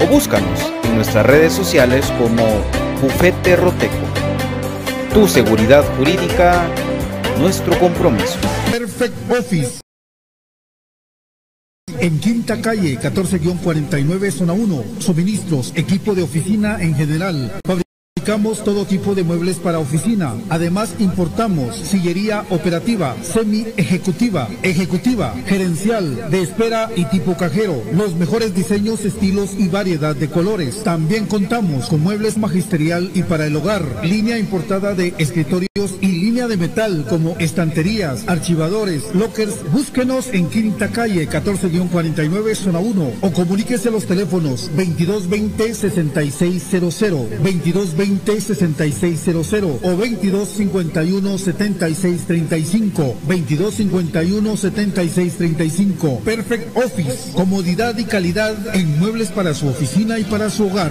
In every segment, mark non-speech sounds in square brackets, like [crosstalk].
o búscanos en nuestras redes sociales como Bufete Roteco. Tu seguridad jurídica, nuestro compromiso. Perfect Office. En Quinta Calle, 14-49, zona 1. Suministros, equipo de oficina en general. Fabricamos todo tipo de muebles para oficina. Además, importamos sillería operativa, semi-ejecutiva, ejecutiva, gerencial, de espera y tipo cajero. Los mejores diseños, estilos y variedad de colores. También contamos con muebles magisterial y para el hogar. Línea importada de escritorios y línea de metal como estanterías, archivadores, lockers. Búsquenos en Quinta Calle, 14-49, zona 1. O comuníquese a los teléfonos 2220-6600, 2220 220-6600 o 2251-7635. 2251-7635. Perfect Office. Comodidad y calidad en muebles para su oficina y para su hogar.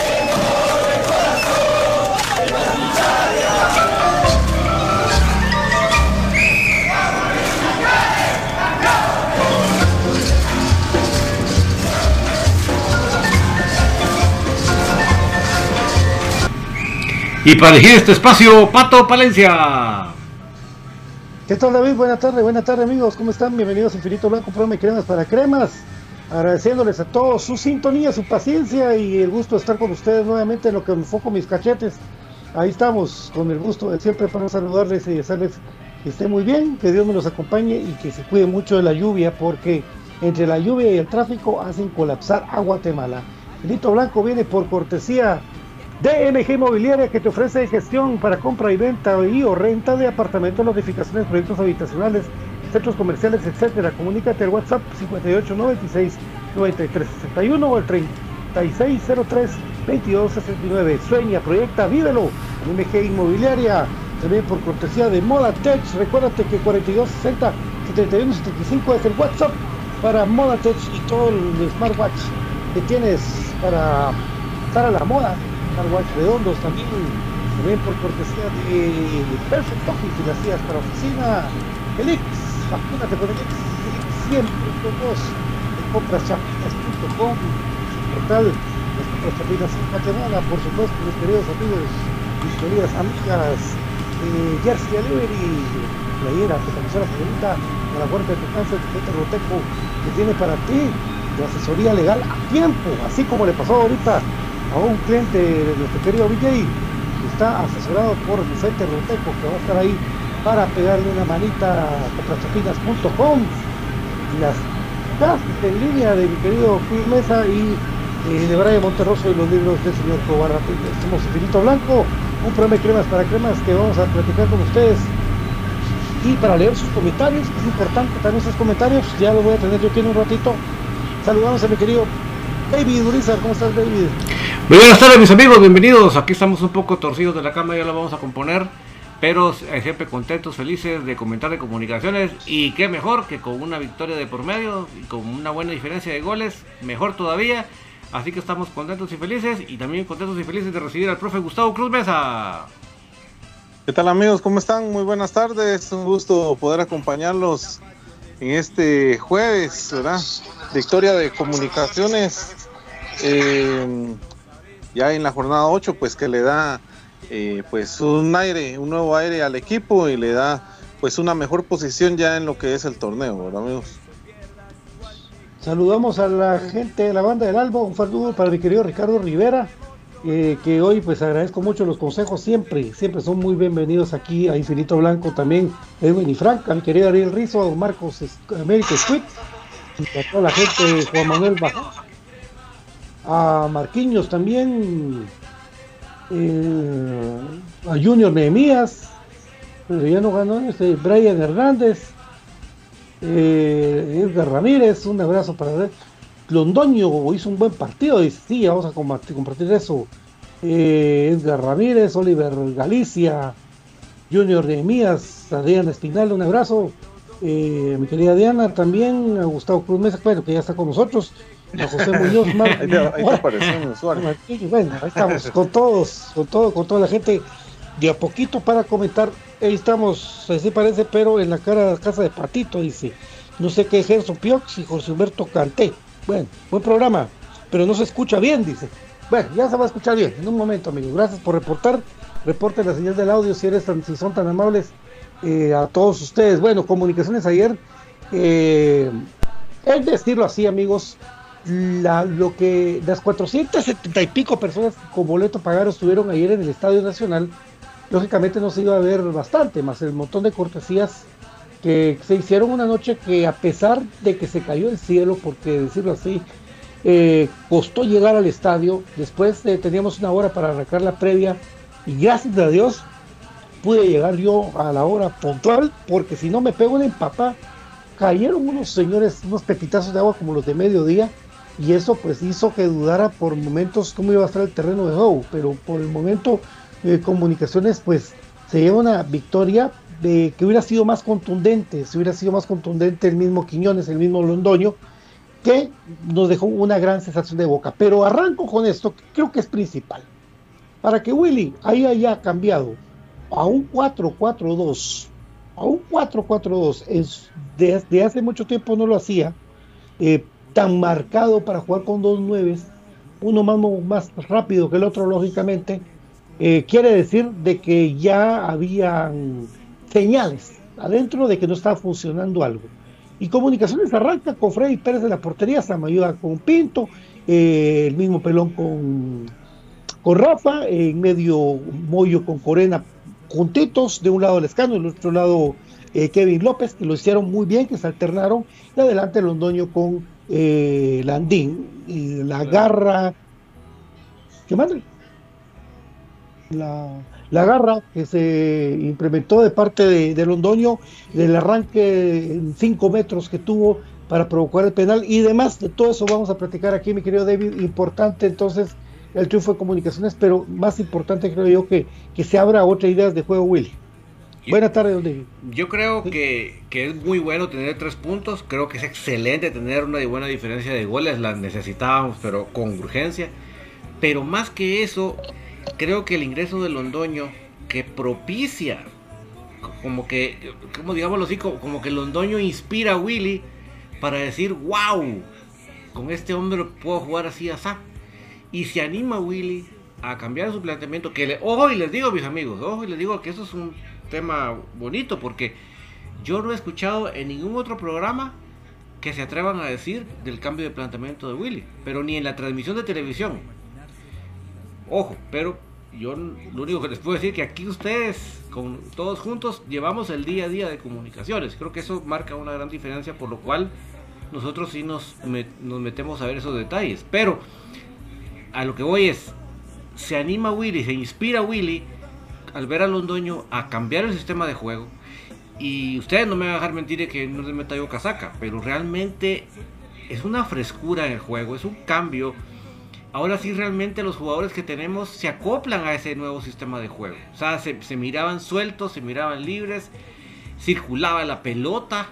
Y para elegir este espacio, Pato Palencia. ¿Qué tal David? Buenas tardes, buenas tardes amigos, ¿cómo están? Bienvenidos a Infinito Blanco, programa de cremas para cremas. Agradeciéndoles a todos su sintonía, su paciencia y el gusto de estar con ustedes nuevamente en lo que me enfoco mis cachetes. Ahí estamos, con el gusto de siempre para saludarles y desearles que estén muy bien, que Dios me los acompañe y que se cuide mucho de la lluvia, porque entre la lluvia y el tráfico hacen colapsar a Guatemala. Infinito Blanco viene por cortesía DMG Inmobiliaria que te ofrece gestión para compra y venta y o renta de apartamentos, notificaciones, proyectos habitacionales, centros comerciales, etcétera. Comunícate al WhatsApp 5896 9361 o al 3603 2269. Sueña, proyecta, vívelo. DMG Inmobiliaria también por cortesía de Moda Tech. Recuérdate que 4260 7175 es el WhatsApp para Moda y todo el smartwatch que tienes para estar a la moda Watch redondos también, también por cortesía de Perfect Office sillas para oficina. Elix, vacúnate con Elix, Elix siempre con vos. Compraschapinas.com, portal las compras chapinas en Guatemala, por supuesto, mis queridos amigos, mis queridas amigas, eh, Jersey Delivery, playera, camiseta favorita, a la puerta de tu casa, de Roteco, que tiene para ti de asesoría legal a tiempo, así como le pasó ahorita a un cliente de nuestro querido BJ que está asesorado por Vicente Roteco que va a estar ahí para pegarle una manita a comprachapinas.com las clases en línea de mi querido Phil Mesa y eh, de Brian Monterroso y los libros del señor Cobarra somos Infinito Blanco un programa de cremas para cremas que vamos a platicar con ustedes y para leer sus comentarios. Es importante también sus comentarios ya lo voy a tener yo aquí en un ratito. Saludamos a mi querido David Urizar, ¿cómo estás David? Muy buenas tardes mis amigos, bienvenidos. Aquí estamos un poco torcidos de la cama, ya lo vamos a componer. Pero siempre contentos, felices de comentar de comunicaciones. Y qué mejor que con una victoria de por medio y con una buena diferencia de goles, mejor todavía. Así que estamos contentos y felices. Y también contentos y felices de recibir al profe Gustavo Cruz Mesa. ¿Qué tal amigos? ¿Cómo están? Muy buenas tardes. Un gusto poder acompañarlos en este jueves, ¿verdad? Victoria de comunicaciones. Eh, ya en la jornada 8, pues que le da eh, pues un aire, un nuevo aire al equipo y le da pues una mejor posición ya en lo que es el torneo, ¿verdad amigos? Saludamos a la gente de la banda del Alba, un saludo para mi querido Ricardo Rivera, eh, que hoy pues agradezco mucho los consejos, siempre, siempre son muy bienvenidos aquí a Infinito Blanco también, Edwin y Frank, a querido Ariel Rizo, a Marcos América Squid, a toda la gente, Juan Manuel Bajo, a Marquinhos también, eh, a Junior Nehemías, pero ya no ganó este, Brian Hernández, eh, Edgar Ramírez, un abrazo para él. Londoño hizo un buen partido, dice, sí, vamos a compartir, eso. Eh, Edgar Ramírez, Oliver Galicia, Junior de Mías, Adrián Espinal, un abrazo. Eh, mi querida Diana también, a Gustavo Cruz Mesa, bueno, que ya está con nosotros. A José Muñoz, [laughs] Ahí te- ahí te apareció usuario. Martínez, bueno, ahí estamos con todos, con todo, con toda la gente de a poquito para comentar. Ahí estamos, así parece, pero en la cara casa de Patito, dice. No sé qué Gerson Piox y José Humberto Canté. Bueno, buen programa, pero no se escucha bien, dice. Bueno, ya se va a escuchar bien, en un momento, amigos. Gracias por reportar. Reporten la señal del audio si eres tan, si son tan amables eh, a todos ustedes. Bueno, comunicaciones ayer. Eh, es decirlo así, amigos, lo que las 470 y pico personas que con boleto pagaron estuvieron ayer en el Estadio Nacional, lógicamente no se iba a ver bastante, más el montón de cortesías que se hicieron una noche que a pesar de que se cayó el cielo, porque decirlo así, eh, costó llegar al estadio, después eh, teníamos una hora para arrancar la previa y gracias a Dios pude llegar yo a la hora puntual, porque si no me pego una empapa, cayeron unos señores, unos pepitazos de agua como los de mediodía, y eso pues hizo que dudara por momentos cómo iba a estar el terreno de juego, pero por el momento eh, comunicaciones pues se lleva una victoria que hubiera sido más contundente, si hubiera sido más contundente el mismo Quiñones, el mismo Londoño, que nos dejó una gran sensación de boca. Pero arranco con esto, que creo que es principal. Para que Willy ahí haya cambiado a un 4-4-2, a un 4-4-2, es- desde hace mucho tiempo no lo hacía, eh, tan marcado para jugar con dos nueves, uno más, más rápido que el otro, lógicamente, eh, quiere decir de que ya habían señales adentro de que no estaba funcionando algo. Y Comunicaciones arranca con Freddy Pérez de la portería, Samayuda con Pinto, eh, el mismo pelón con, con Rafa, en medio Moyo con Corena juntitos, de un lado Lescano, del otro lado eh, Kevin López, que lo hicieron muy bien, que se alternaron, y adelante Londoño con eh, Landín, y la garra, ¿qué madre? La, la garra que se implementó de parte de, de Londoño, del arranque en 5 metros que tuvo para provocar el penal y demás de todo eso vamos a platicar aquí, mi querido David. Importante entonces el triunfo de comunicaciones, pero más importante creo yo que, que se abra otra idea de juego, Willy. Buenas tardes, don David. Yo creo que, que es muy bueno tener tres puntos. Creo que es excelente tener una buena diferencia de goles. Las necesitábamos, pero con urgencia. Pero más que eso, creo que el ingreso de Londoño que propicia, como que, como digámoslo así, como, como que Londoño inspira a Willy para decir, wow, con este hombre puedo jugar así, así. Y se anima Willy a cambiar su planteamiento. Que le, ojo, y les digo, mis amigos, ojo, y les digo que eso es un tema bonito porque yo no he escuchado en ningún otro programa que se atrevan a decir del cambio de planteamiento de Willy, pero ni en la transmisión de televisión. Ojo, pero yo lo único que les puedo decir que aquí ustedes, con todos juntos, llevamos el día a día de comunicaciones. Creo que eso marca una gran diferencia, por lo cual nosotros sí nos, met- nos metemos a ver esos detalles. Pero a lo que voy es, se anima Willy, se inspira Willy al ver a Londoño a cambiar el sistema de juego. Y ustedes no me van a dejar mentir de que no les meta yo casaca, pero realmente es una frescura en el juego, es un cambio. Ahora sí realmente los jugadores que tenemos se acoplan a ese nuevo sistema de juego. O sea, se, se miraban sueltos, se miraban libres, circulaba la pelota,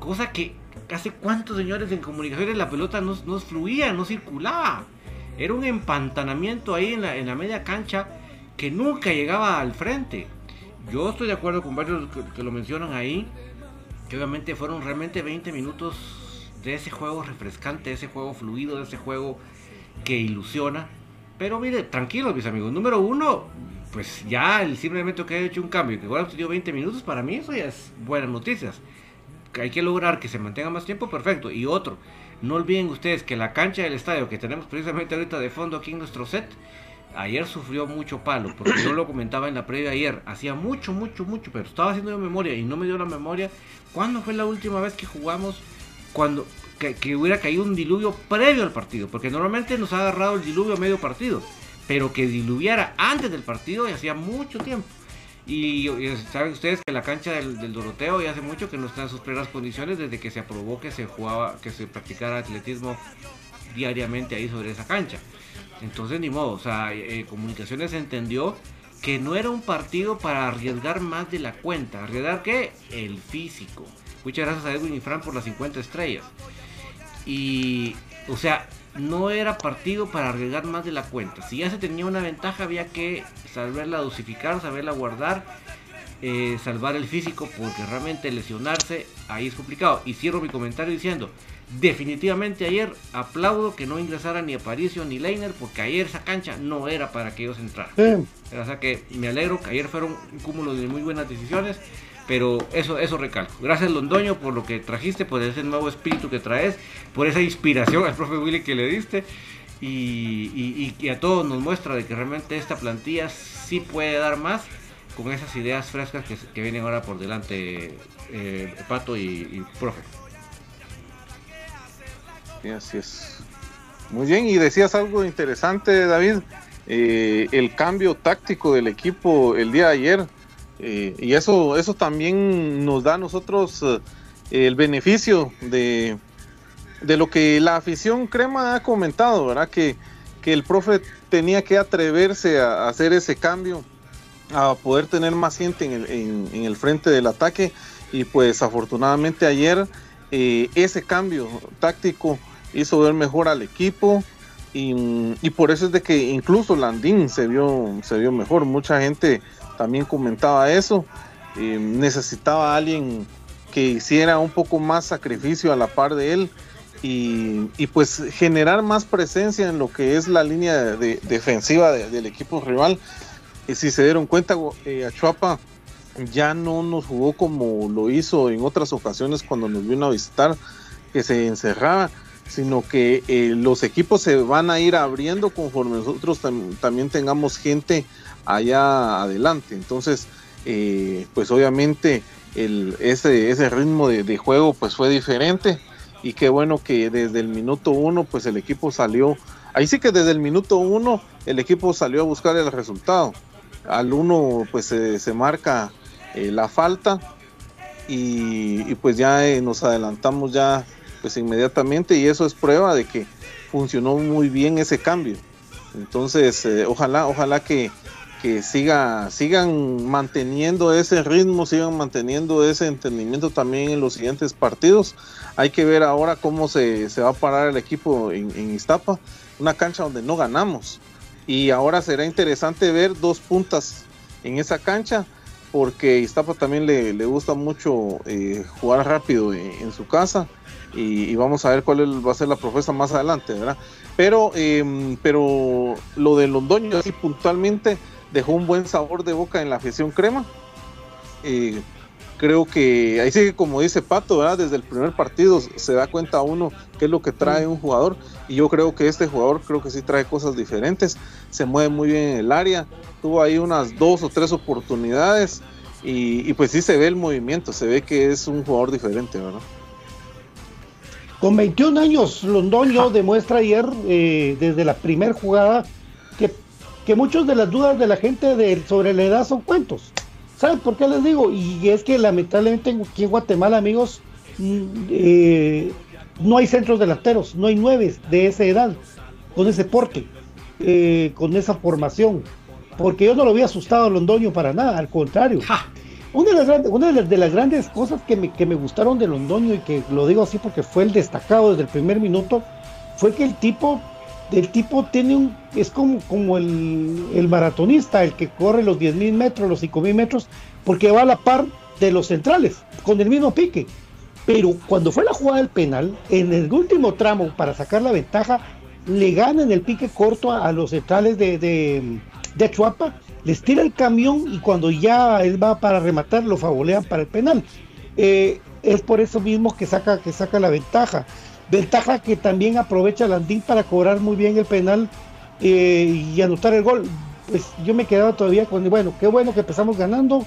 cosa que hace cuántos señores en comunicaciones la pelota no, no fluía, no circulaba. Era un empantanamiento ahí en la, en la media cancha que nunca llegaba al frente. Yo estoy de acuerdo con varios que, lo mencionan ahí, que obviamente fueron realmente 20 minutos de ese juego refrescante, de ese juego fluido, de ese juego que ilusiona. Pero mire, tranquilos mis amigos, número uno, pues ya el simplemente que haya hecho un cambio, que ahora tenido 20 minutos, para mí eso ya es buenas noticias. Hay que lograr que se mantenga más tiempo, perfecto. Y otro, no olviden ustedes que la cancha del estadio que tenemos precisamente ahorita de fondo aquí en nuestro set, ayer sufrió mucho palo, porque yo lo comentaba en la previa ayer, hacía mucho, mucho, mucho, pero estaba haciendo yo memoria y no me dio la memoria. ¿Cuándo fue la última vez que jugamos cuando que, hubiera caído un diluvio previo al partido? Porque normalmente nos ha agarrado el diluvio a medio partido, pero que diluviara antes del partido y hacía mucho tiempo. Y, saben ustedes que la cancha del, del, Doroteo ya hace mucho que no está en sus plenas condiciones desde que se aprobó que se jugaba, que se practicara atletismo diariamente ahí sobre esa cancha. Entonces ni modo, o sea, eh, Comunicaciones entendió que no era un partido para arriesgar más de la cuenta. ¿Arriesgar qué? El físico. Muchas gracias a Edwin y Fran por las 50 estrellas. Y, o sea, no era partido para arriesgar más de la cuenta. Si ya se tenía una ventaja, había que saberla dosificar, saberla guardar, eh, salvar el físico, porque realmente lesionarse ahí es complicado. Y cierro mi comentario diciendo: definitivamente ayer aplaudo que no ingresara ni Aparicio ni Leiner, porque ayer esa cancha no era para que ellos entraran. O sea que me alegro que ayer fueron un cúmulo de muy buenas decisiones. Pero eso, eso recalco. Gracias Londoño por lo que trajiste, por ese nuevo espíritu que traes, por esa inspiración al profe Willy que le diste. Y, y, a todos nos muestra de que realmente esta plantilla sí puede dar más con esas ideas frescas que, que vienen ahora por delante eh, Pato y, y profe. Sí, así es. Muy bien, y decías algo interesante, David, eh, el cambio táctico del equipo el día de ayer eh, y eso, eso también nos da a nosotros eh, el beneficio de, de, lo que la afición crema ha comentado, ¿verdad? Que, que el profe tenía que atreverse a, hacer ese cambio, a poder tener más gente en el, en, el frente del ataque. Y pues afortunadamente ayer ese cambio táctico hizo ver mejor al equipo. Y, y, por eso es de que incluso Landín se vio, se vio mejor. Mucha gente también comentaba eso. Eh, necesitaba a alguien que hiciera un poco más sacrificio a la par de él y, pues generar más presencia en lo que es la línea de, defensiva del equipo rival. Y si se dieron cuenta, eh, Achuapa ya no nos jugó como lo hizo en otras ocasiones cuando nos vino a visitar, que se encerraba, sino que eh, los equipos se van a ir abriendo conforme nosotros también tengamos gente allá adelante. Entonces, eh, pues obviamente ese, ese ritmo de, juego pues fue diferente y qué bueno que desde el minuto uno pues el equipo salió, ahí sí que desde el minuto uno el equipo salió a buscar el resultado. Al uno pues se, marca eh, la falta y, pues ya nos adelantamos ya pues inmediatamente y eso es prueba de que funcionó muy bien ese cambio. Entonces, ojalá, ojalá que, que siga, sigan manteniendo ese ritmo, sigan manteniendo ese entendimiento también en los siguientes partidos. Hay que ver ahora cómo se, va a parar el equipo en, en, Iztapa, una cancha donde no ganamos. Y ahora será interesante ver dos puntas en esa cancha, porque Iztapa también le, gusta mucho eh, jugar rápido en, su casa. Y, vamos a ver cuál va a ser la propuesta más adelante, ¿verdad? Pero, em, pero lo de Londoño, así puntualmente, dejó un buen sabor de boca en la afición crema. Eh, creo que ahí sí como dice Pato, ¿verdad? desde el primer partido se da cuenta uno qué es lo que trae un jugador y yo creo que este jugador creo que sí trae cosas diferentes, se mueve muy bien en el área, tuvo ahí unas dos o tres oportunidades y, pues sí se ve el movimiento, se ve que es un jugador diferente, ¿verdad? Con 21 años, Londoño demuestra ayer, eh, desde la primera jugada, que muchas de las dudas de la gente de, sobre la edad son cuentos. ¿Saben por qué les digo? Y es que lamentablemente aquí en Guatemala, amigos, mm, eh, no hay centros delanteros, no hay nueve de esa edad, con ese porte, eh, con esa formación. Porque yo no lo había asustado a Londoño para nada, al contrario. Una, de las, grandes, cosas que me, gustaron de Londoño, y que lo digo así porque fue el destacado desde el primer minuto, fue que el tipo el tipo tiene un, es como, como el, maratonista, el que corre los 10.000 metros, los 5.000 metros, porque va a la par de los centrales, con el mismo pique. Pero cuando fue la jugada del penal, en el último tramo, para sacar la ventaja, le gana en el pique corto a, los centrales de, Chuapa, les tira el camión y cuando ya él va para rematar, lo favolean para el penal. Eh, es por eso mismo que saca, que saca la ventaja. Ventaja que también aprovecha Landín para cobrar muy bien el penal eh, y anotar el gol. Pues yo me quedaba todavía con, bueno, qué bueno que empezamos ganando,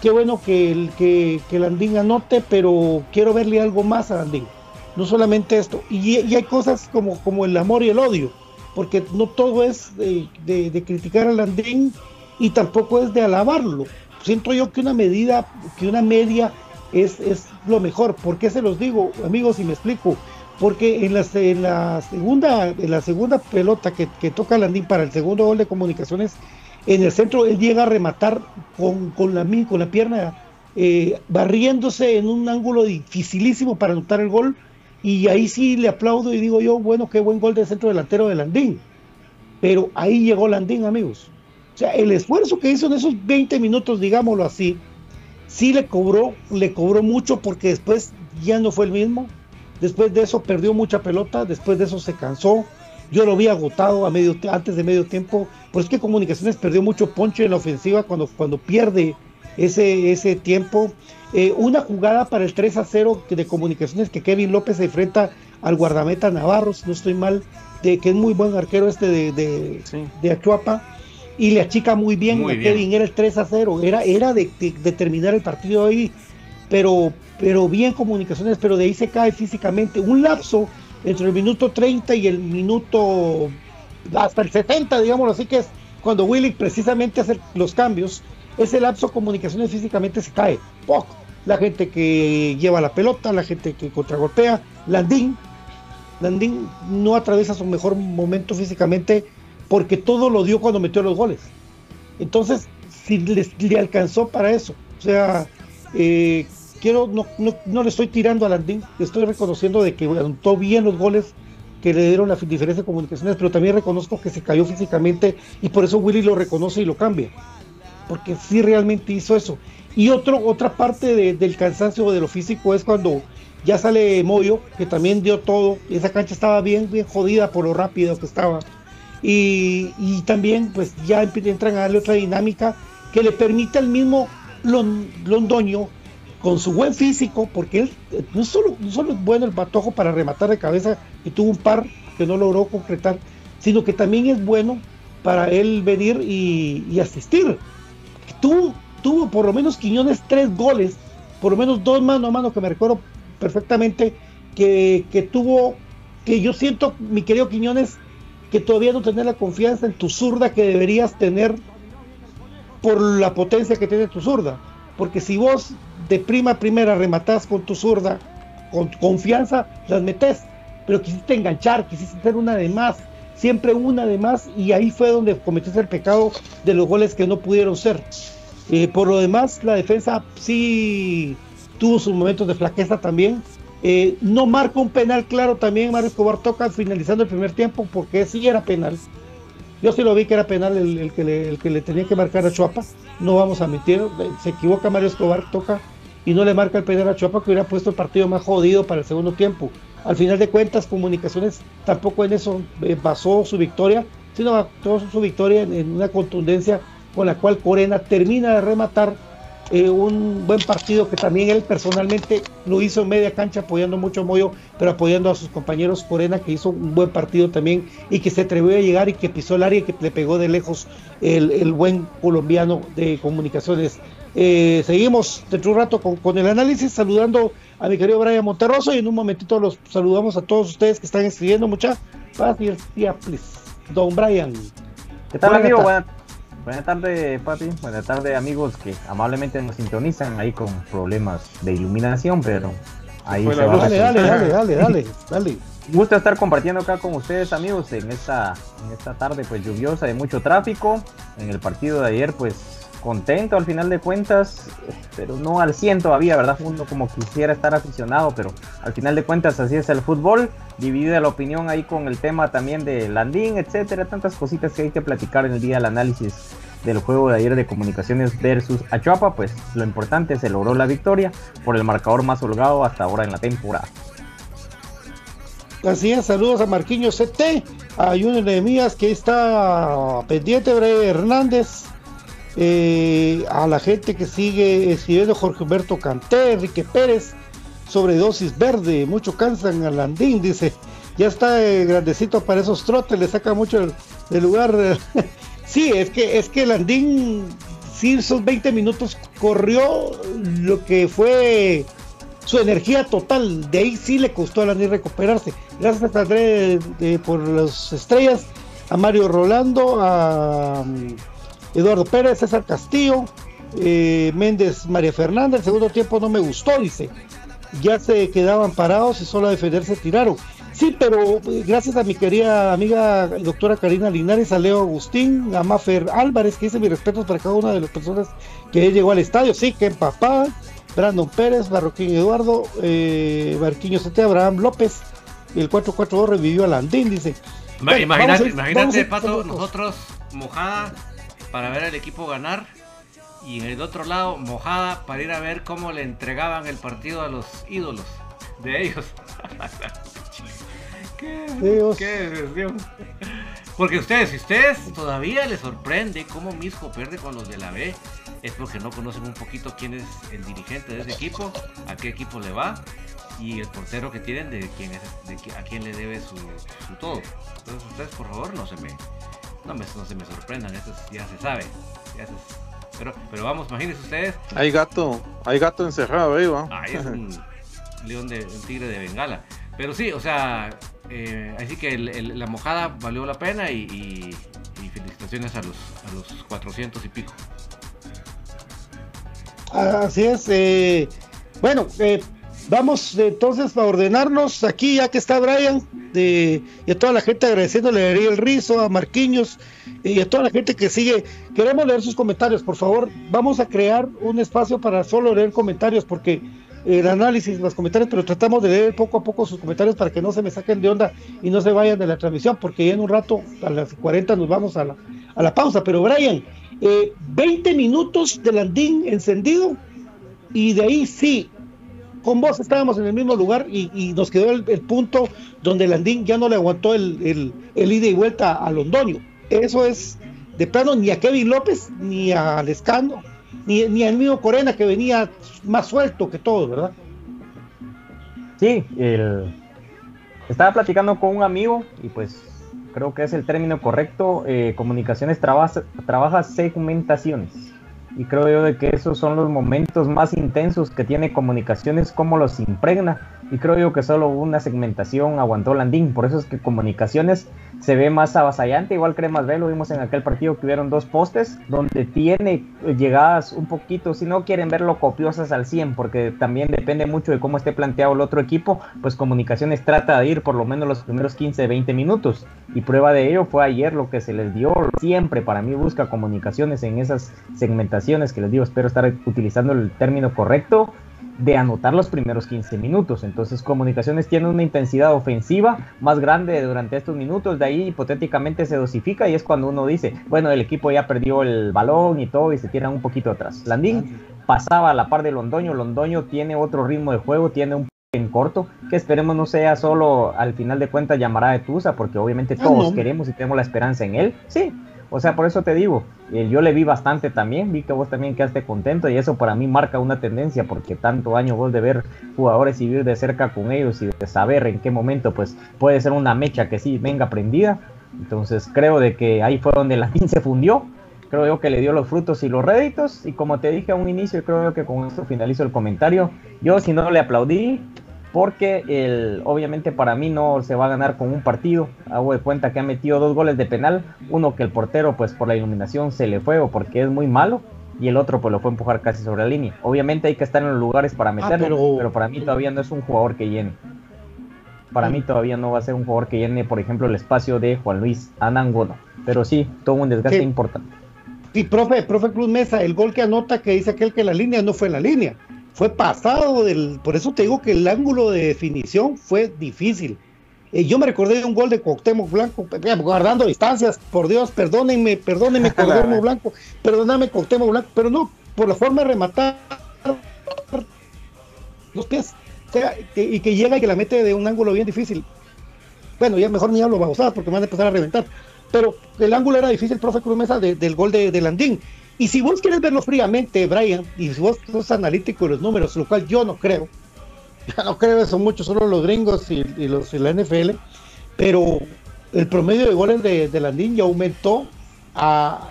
qué bueno que, el, que, que Landín anote, pero quiero verle algo más a Landín. No solamente esto. Y, hay cosas como, como el amor y el odio, porque no todo es de, de criticar a Landín y tampoco es de alabarlo. siento yo que una medida, que una media es, es lo mejor. ¿Por qué se los digo, amigos? Y me explico. Porque en la, segunda, en la segunda pelota que, que toca Landín para el segundo gol de comunicaciones, en el centro él llega a rematar con, con, la, con la pierna eh, barriéndose en un ángulo dificilísimo para anotar el gol. Y ahí sí le aplaudo y digo yo, bueno, qué buen gol de centro delantero de Landín. Pero ahí llegó Landín, amigos. O sea, el esfuerzo que hizo en esos 20 minutos, digámoslo así, sí le cobró, le cobró mucho porque después ya no fue el mismo. Después de eso perdió mucha pelota, después de eso se cansó. Yo lo vi agotado a medio, antes de medio tiempo. Por es que Comunicaciones perdió mucho poncho en la ofensiva cuando, cuando pierde ese, ese tiempo. Eh, una jugada para el 3 a 0 de comunicaciones que Kevin López se enfrenta al guardameta Navarro, si no estoy mal, de que es muy buen arquero este de, de, de Achuapa, y le achica muy bien a Kevin, era el 3 a 0, era, era de, de, terminar el partido ahí, pero, pero bien comunicaciones, pero de ahí se cae físicamente. Un lapso entre el minuto 30 y el minuto hasta el 70, digamos así, que es cuando Willy precisamente hace los cambios ese lapso comunicaciones físicamente se cae poco. La gente que lleva la pelota, la gente que contragolpea, Landín, Landín no atraviesa su mejor momento físicamente porque todo lo dio cuando metió los goles. Entonces, si le, alcanzó para eso, o sea, eh, quiero, no, no, le estoy tirando a Landín, estoy reconociendo de que anotó bien los goles que le dieron la diferencia de comunicaciones, pero también reconozco que se cayó físicamente y por eso Willy lo reconoce y lo cambia porque sí realmente hizo eso. Y otra parte del cansancio de lo físico es cuando ya sale Moyo, que también dio todo. Esa cancha estaba bien, bien jodida por lo rápido que estaba. Y, también pues ya entran a darle otra dinámica que le permite al mismo Londoño, con su buen físico, porque él no solo, no solo es bueno el batojo para rematar de cabeza, y tuvo un par que no logró concretar, sino que también es bueno para él venir y asistir. Tuvo, tuvo por lo menos Quiñones tres goles, por lo menos dos mano a mano que me recuerdo perfectamente, que, que tuvo, que yo siento, mi querido Quiñones, que todavía no tenés la confianza en tu zurda que deberías tener por la potencia que tiene tu zurda. Porque si vos de prima primera rematás con tu zurda, con confianza, las metes, pero quisiste enganchar, quisiste hacer una de más, siempre una de más y ahí fue donde cometiste el pecado de los goles que no pudieron ser. Eh, por lo demás, la defensa sí tuvo sus momentos de flaqueza también. Eh, no marca un penal claro también Mario Escobar toca finalizando el primer tiempo porque sí era penal. Yo sí lo vi que era penal el, que, le, tenía que marcar a Chuapa. No vamos a mentir, se equivoca Mario Escobar, toca y no le marca el penal a Chuapa que hubiera puesto el partido más jodido para el segundo tiempo. Al final de cuentas, Comunicaciones tampoco en eso eh, basó su victoria, sino basó su victoria en, una contundencia con la cual Corena termina de rematar eh, un buen partido que también él personalmente lo hizo en media cancha apoyando mucho a Moyo, pero apoyando a sus compañeros Corena que hizo un buen partido también y que se atrevió a llegar y que pisó el área y que le pegó de lejos el, buen colombiano de comunicaciones. Eh, seguimos dentro de un rato con, con el análisis, saludando a mi querido Brian Monterroso y en un momentito los saludamos a todos ustedes que están escribiendo mucha paciencia, please. Don Brian. ¿Qué tal, amigo? Buenas tardes, papi. Buenas tardes, amigos que amablemente nos sintonizan ahí con problemas de iluminación, pero ahí se va dale, dale, dale, dale, [laughs] dale, dale. Gusto estar compartiendo acá con ustedes, amigos, en esta, en esta tarde pues lluviosa de mucho tráfico. En el partido de ayer, pues contento al final de cuentas, pero no al 100 todavía, ¿verdad? Uno como quisiera estar aficionado, pero al final de cuentas así es el fútbol. Dividida la opinión ahí con el tema también de Landín, etcétera, tantas cositas que hay que platicar en el día del análisis del juego de ayer de comunicaciones versus Achuapa, pues lo importante se logró la victoria por el marcador más holgado hasta ahora en la temporada. Así es, saludos a Marquinhos CT, a Junior Mías que está pendiente, Hernández, eh, a la gente que sigue escribiendo Jorge Humberto Canté, Enrique Pérez, sobredosis verde, mucho cansan a Landín, dice, ya está eh, grandecito para esos trotes, le saca mucho del lugar. [laughs] sí, es que, es que Landín, sí, esos 20 minutos corrió lo que fue su energía total, de ahí sí le costó a Landín recuperarse. Gracias a André por las estrellas, a Mario Rolando, a... Eduardo Pérez, César Castillo, Eh, Méndez María Fernanda, el segundo tiempo no me gustó, dice. Ya se quedaban parados y solo a defenderse tiraron. Sí, pero eh, gracias a mi querida amiga doctora Karina Linares, a Leo Agustín, a Mafer Álvarez, que dice mis respetos para cada una de las personas que llegó al estadio. Sí, que papá, Brandon Pérez, Barroquín Eduardo, eh, Barquiño Sete, Abraham López, el 4-4-2 revivió a Landín, dice. Ma- Bueno, imagínate, imagínate, Pato, nosotros mojada para ver al equipo ganar y en el otro lado mojada para ir a ver cómo le entregaban el partido a los ídolos de ellos. [laughs] qué, Dios. qué decepción. Porque ustedes, si ustedes todavía les sorprende cómo Misco pierde con los de la B, es porque no conocen un poquito quién es el dirigente de ese equipo, a qué equipo le va y el portero que tienen de quién es, de qui- a quién le debe su, su todo. Entonces ustedes por favor no se me no, me, no se me sorprendan, esto es- ya se sabe. ya se- pero, pero vamos, imagínense ustedes, Hay gato, hay gato encerrado ahí, va. ahí es un [laughs] león de un tigre de bengala. Pero sí, o sea, eh, así que el- el- la mojada valió la pena y, y- y felicitaciones a los, a los 400 y pico. Así es. eh, bueno, eh, vamos entonces a ordenarnos aquí, ya que está Brian, de, y a toda la gente agradeciéndole a Ariel Rizo, a Marquiños y a toda la gente que sigue. Queremos leer sus comentarios, por favor. Vamos a crear un espacio para solo leer comentarios, porque el análisis, los comentarios, pero tratamos de leer poco a poco sus comentarios para que no se me saquen de onda y no se vayan de la transmisión, porque ya en un rato, a las 40, nos vamos a la, a la pausa. Pero Brian, eh, 20 minutos de Landín encendido y de ahí sí, con vos estábamos en el mismo lugar y, nos quedó el, punto donde Landín ya no le aguantó el ida y vuelta a Londoño. Eso es de plano ni a Kevin López, ni a Lescano, ni, ni al mismo Corena que venía más suelto que todos, ¿verdad? Sí, el... estaba platicando con un amigo y pues creo que es el término correcto. eh, comunicaciones trabaja, trabaja segmentaciones. Y creo yo de que esos son los momentos más intensos que tiene comunicaciones, cómo los impregna. Y creo yo que solo una segmentación aguantó Landín. Por eso es que comunicaciones se ve más avasallante. Igual Cremas B, lo vimos en aquel partido que hubieron dos postes, donde tiene llegadas un poquito, si no quieren verlo copiosas al 100, porque también depende mucho de cómo esté planteado el otro equipo, pues comunicaciones trata de ir por lo menos los primeros 15, 20 minutos. Y prueba de ello fue ayer lo que se les dio. Siempre para mí busca comunicaciones en esas segmentaciones que les digo, espero estar utilizando el término correcto de anotar los primeros 15 minutos. Entonces, Comunicaciones tiene una intensidad ofensiva más grande durante estos minutos. De ahí, hipotéticamente, se dosifica y es cuando uno dice, bueno, el equipo ya perdió el balón y todo y se tiran un poquito atrás. Landín pasaba a la par de Londoño. Londoño tiene otro ritmo de juego, tiene un en corto, que esperemos no sea solo al final de cuentas llamará de Tusa, porque obviamente Ah, todos queremos y tenemos la esperanza en él. Sí, o sea, por eso te digo, eh, yo le vi bastante también, vi que vos también quedaste contento y eso para mí marca una tendencia porque tanto año vos de ver jugadores y vivir de cerca con ellos y de saber en qué momento pues puede ser una mecha que sí venga prendida. Entonces creo de que ahí fue donde la [laughs] PIN se fundió. Creo yo que le dio los frutos y los réditos y como te dije a un inicio, creo yo que con esto finalizo el comentario. Yo si no le aplaudí, porque el, obviamente para mí no se va a ganar con un partido. Hago de cuenta que ha metido dos goles de penal, uno que el portero pues por la iluminación se le fue o porque es muy malo y el otro pues lo fue a empujar casi sobre la línea. Obviamente hay que estar en los lugares para meterlo, pero- pero... para mí todavía no es un jugador que llene. Para mí todavía no va a ser un jugador que llene, por ejemplo, el espacio de Juan Luis Anangono. Pero sí, todo un desgaste Sí. importante. Y profe, profe Cruz Mesa, el gol que anota que dice aquel que la línea no fue en la línea, fue pasado del, por eso te digo que el ángulo de definición fue difícil. Eh, yo me recordé de un gol de Cuauhtémoc Blanco, eh, guardando distancias, por Dios, perdónenme, perdónenme [laughs] Cuauhtémoc Blanco, perdóname Cuauhtémoc Blanco, pero no, por la forma de rematar los pies, o sea, que- y que llega y que la mete de un ángulo bien difícil. Bueno, ya mejor ni hablo babosadas porque me van a empezar a reventar. Pero el ángulo era difícil, profe Cruz Mesa, de- del gol de, de Landín. Y si vos quieres verlo fríamente, Brian, y si vos sos analítico de los números, lo cual yo no creo, [laughs] ya no creo eso mucho, solo los gringos y, los y la NFL, pero el promedio de goles de, Landín ya aumentó a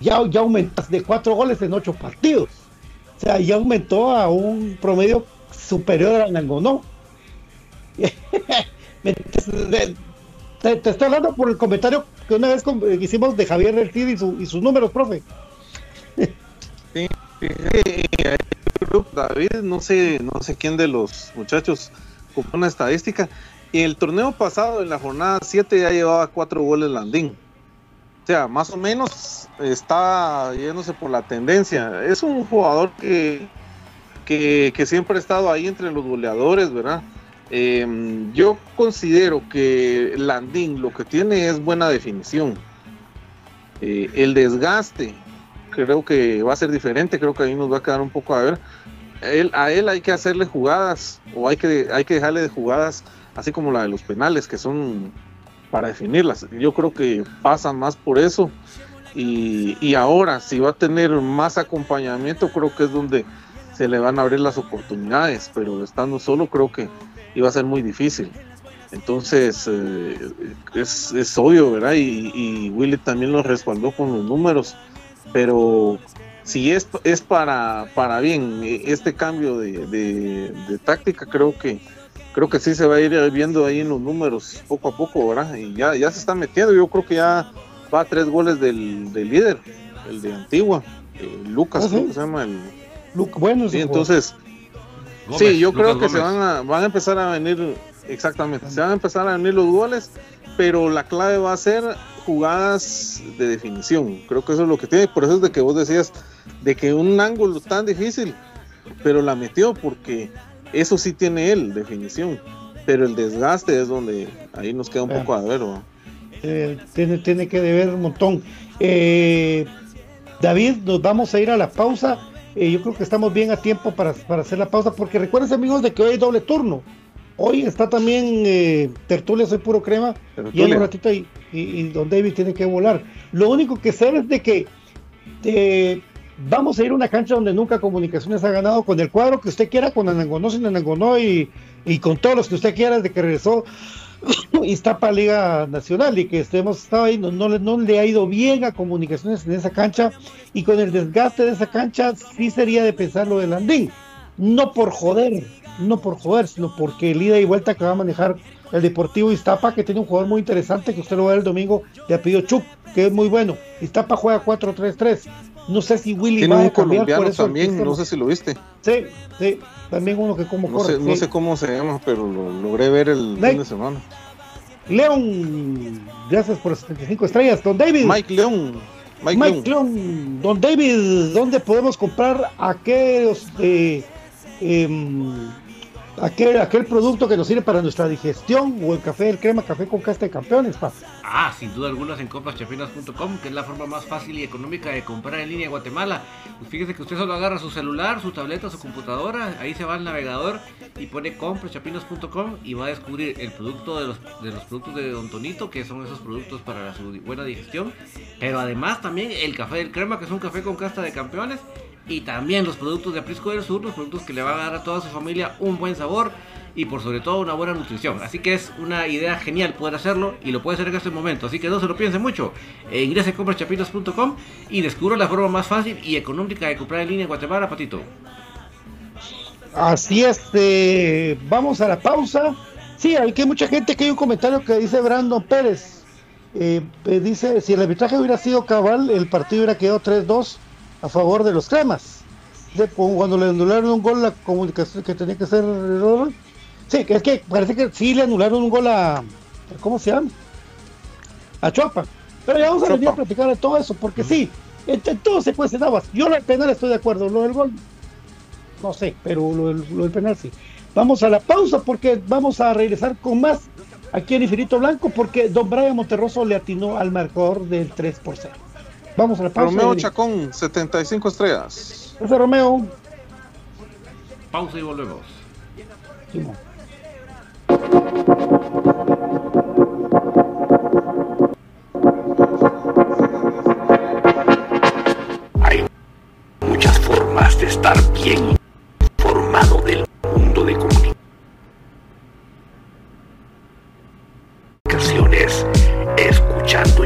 ya, ya aumentó de cuatro goles en ocho partidos. O sea, ya aumentó a un promedio superior a Nangonó. [laughs] Te, te- te estoy hablando por el comentario que una vez com- hicimos de Javier Ercid y, su- y sus números, profe. Sí, eh, David, no sé, no sé quién de los muchachos con una estadística. Y el torneo pasado, en la jornada 7, ya llevaba cuatro goles Landín. O sea, más o menos está yéndose por la tendencia. Es un jugador que, que, que siempre ha estado ahí entre los goleadores, ¿verdad? Eh, yo considero que Landín lo que tiene es buena definición. Eh, el desgaste creo que va a ser diferente, creo que ahí nos va a quedar un poco a ver. A él hay que hacerle jugadas o hay que, hay que dejarle de jugadas así como la de los penales que son para definirlas. Yo creo que pasa más por eso. Y ahora, si va a tener más acompañamiento, creo que es donde se le van a abrir las oportunidades, pero estando solo creo que iba a ser muy difícil. Entonces, eh, es, es, obvio, ¿verdad? Y, y, Willy también lo respaldó con los números, pero si es, es para, para bien este cambio de, de, de, táctica, creo que creo que sí se va a ir viendo ahí en los números poco a poco, ¿verdad? Y ya, ya se está metiendo, yo creo que ya va a tres goles del, del líder, el de Antigua, eh, Lucas. ¿cómo se llama? El, bueno, sí, entonces, Gómez, sí, yo Lucas creo que Gómez. se van a, van a empezar a venir, exactamente, se van a empezar a venir los goles, pero la clave va a ser jugadas de definición. Creo que eso es lo que tiene, por eso es de que vos decías de que un ángulo tan difícil, pero la metió porque eso sí tiene él, definición. Pero el desgaste es donde ahí nos queda un poco a ver. Eh, tiene, tiene que deber un montón. Eh, David, nos vamos a ir a la pausa. Eh, yo creo que estamos bien a tiempo para, para hacer la pausa, porque recuerden amigos de que hoy hay doble turno. Hoy está también eh, Tertulia, soy puro crema, Tertulia. y en un ratito y, y, y, Don David tiene que volar. Lo único que sé es de que eh, vamos a ir a una cancha donde nunca Comunicaciones ha ganado con el cuadro que usted quiera, con Anangonó, sin Anangonó y, y con todos los que usted quiera desde que regresó [laughs] para Liga Nacional y que estemos estado ahí, no, no, le ha ido bien a Comunicaciones en esa cancha y con el desgaste de esa cancha sí sería de pensar lo del Andín, no por joder, no por joder, sino porque el ida y vuelta que va a manejar el Deportivo Iztapa, que tiene un jugador muy interesante, que usted lo va a ver el domingo, de apellido Chup, que es muy bueno. Iztapa juega 4-3-3. No sé si Willy tiene va un a cambiar colombiano por eso. también, no sé si lo viste. Sí, sí, también uno que como no corre. Sé, no sé cómo se llama, pero lo logré ver el Mike. fin de semana. León, gracias por las 75 estrellas. Don David. Mike León. Mike, Mike León. León. Don David, ¿dónde podemos comprar aquellos eh, aquel, aquel producto que nos sirve para nuestra digestión o el café del crema, café con casta de campeones, pa? Ah, sin duda alguna en compraschapinas.com, que es la forma más fácil y económica de comprar en línea en Guatemala. Pues fíjese que usted solo agarra su celular, su tableta, su computadora, ahí se va al navegador y pone compraschapinas.com y va a descubrir el producto de los, de los productos de Don Tonito, que son esos productos para su buena digestión, pero además también el café del crema, que es un café con casta de campeones, y también los productos de Aprisco del Sur, los productos que le van a dar a toda su familia un buen sabor y por sobre todo una buena nutrición. Así que es una idea genial poder hacerlo y lo puede hacer en este momento. Así que no se lo piense mucho. Eh, ingrese a compraschapitos.com y descubra la forma más fácil y económica de comprar en línea en Guatemala, Patito. Así es, eh, vamos a la pausa. Sí, hay que mucha gente que hay un comentario que dice Brandon Pérez. Eh, dice, si el arbitraje hubiera sido cabal, el partido hubiera quedado 3-2 a favor de los cremas. De, cuando le anularon un gol la comunicación que tenía que ser sí, que es que parece que sí le anularon un gol a ¿cómo se llama? a Chuapa. Pero ya vamos a venir a platicar de todo eso, porque sí, entre todo se cuece nada Yo lo del penal estoy de acuerdo, lo del gol, no sé, pero lo del, lo del penal sí. Vamos a la pausa porque vamos a regresar con más aquí en Infinito Blanco, porque Don Brian Monterroso le atinó al marcador del 3 por 0. Vamos a la pausa. Romeo Chacón, 75 estrellas. Ese Romeo. Pausa y volvemos. Hay muchas formas de estar bien informado del mundo de comunicaciones escuchando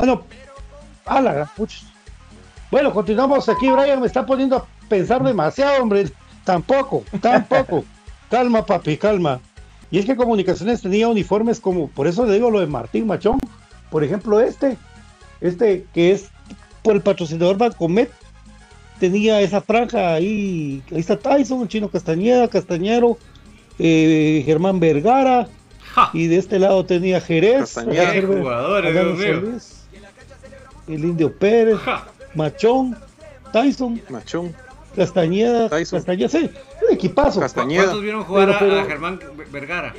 Ah, no. Ah, la gran pucha. Bueno, continuamos aquí, Brian. Me está poniendo a pensar demasiado, hombre. Tampoco, tampoco. [laughs] calma, papi, calma. Y es que Comunicaciones tenía uniformes como, por eso le digo lo de Martín Machón. Por ejemplo, este, este que es por el patrocinador Bancomet, tenía esa franja ahí. Ahí está Tyson, Chino Castañeda, Castañero, eh, Germán Vergara. Y de este lado tenía Jerez. Castañeda. Jugadores, Adán Dios mío. El Indio Pérez, Machón, Tyson, Machón, Castañeda, Tyson. Castañeda, sí, un equipazo. ¿Cuántos vieron jugar Pero- a- pero- a, Germán Vergara?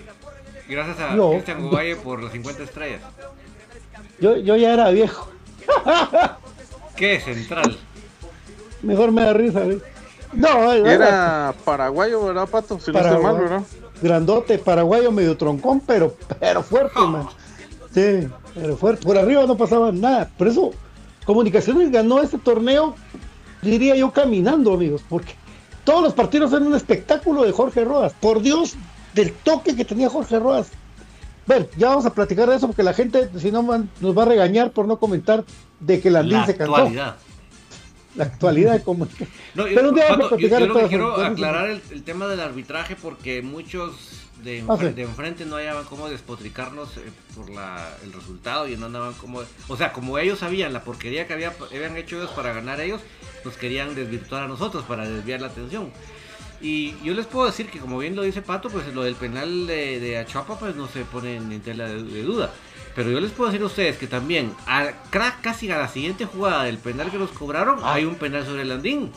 Gracias a No. Cristian por las 50 estrellas. Yo, yo ya era viejo. ¿Qué central? Mejor me da risa, güey. No, era, Era paraguayo, ¿verdad, Pato? Si no estoy mal, Paraguay. ¿verdad? grandote, paraguayo, medio troncón, pero, pero fuerte, man. Sí, pero fuerte. Por arriba no pasaba nada. Por eso, Comunicaciones ganó este torneo, diría yo, caminando, amigos, porque todos los partidos eran un espectáculo de Jorge Rodas. Por Dios, del toque que tenía Jorge Rodas. Bueno, ya vamos a platicar de eso porque la gente, si no, nos va a regañar por no comentar de que Landín La se cansó. actualidad. La actualidad de. No, yo, Pero un día vamos a yo- platicar yo de lo que quiero aclarar el, el tema del arbitraje porque muchos de, Ah, de enfrente no hallaban cómo despotricarnos eh, por la, el resultado y no andaban como... O sea, como ellos sabían la porquería que había, habían hecho ellos para ganar ellos, nos querían desvirtuar a nosotros para desviar la atención. Y yo les puedo decir que como bien lo dice Pato, pues lo del penal de, de Achuapa pues no se pone en tela de, de duda. Pero yo les puedo decir a ustedes que también a, casi a la siguiente jugada del penal que nos cobraron, hay un penal sobre el Andín.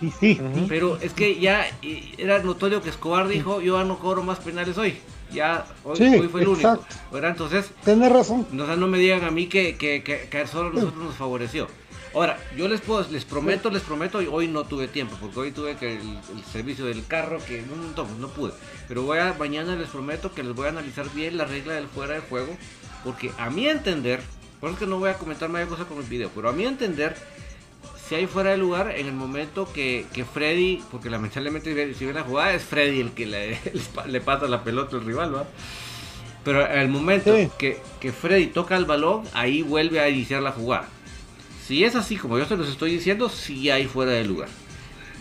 Sí, sí. Pero es que ya era notorio que Escobar dijo, yo ya no cobro más penales hoy. Ya, hoy, Sí, hoy fue el único. exacto. ¿verdad? Entonces, Tenés razón. no, o sea, no me digan a mí que, que, que, que solo a nosotros nos favoreció. Ahora, yo les puedo, les prometo, les prometo, y hoy no tuve tiempo, porque hoy tuve que el, el servicio del carro, que no, no, no, no pude. Pero voy a, mañana les prometo que les voy a analizar bien la regla del fuera de juego, porque a mi entender, por eso es que no voy a comentar más cosas con el video, pero a mi entender, si hay fuera de lugar en el momento que, que Freddy, porque lamentablemente si ven la jugada es Freddy el que le, [laughs] le pasa la pelota al rival, ¿va? Pero al momento Sí. que, que Freddy toca el balón, ahí vuelve a iniciar la jugada. Si es así como yo se los estoy diciendo, sí hay fuera de lugar.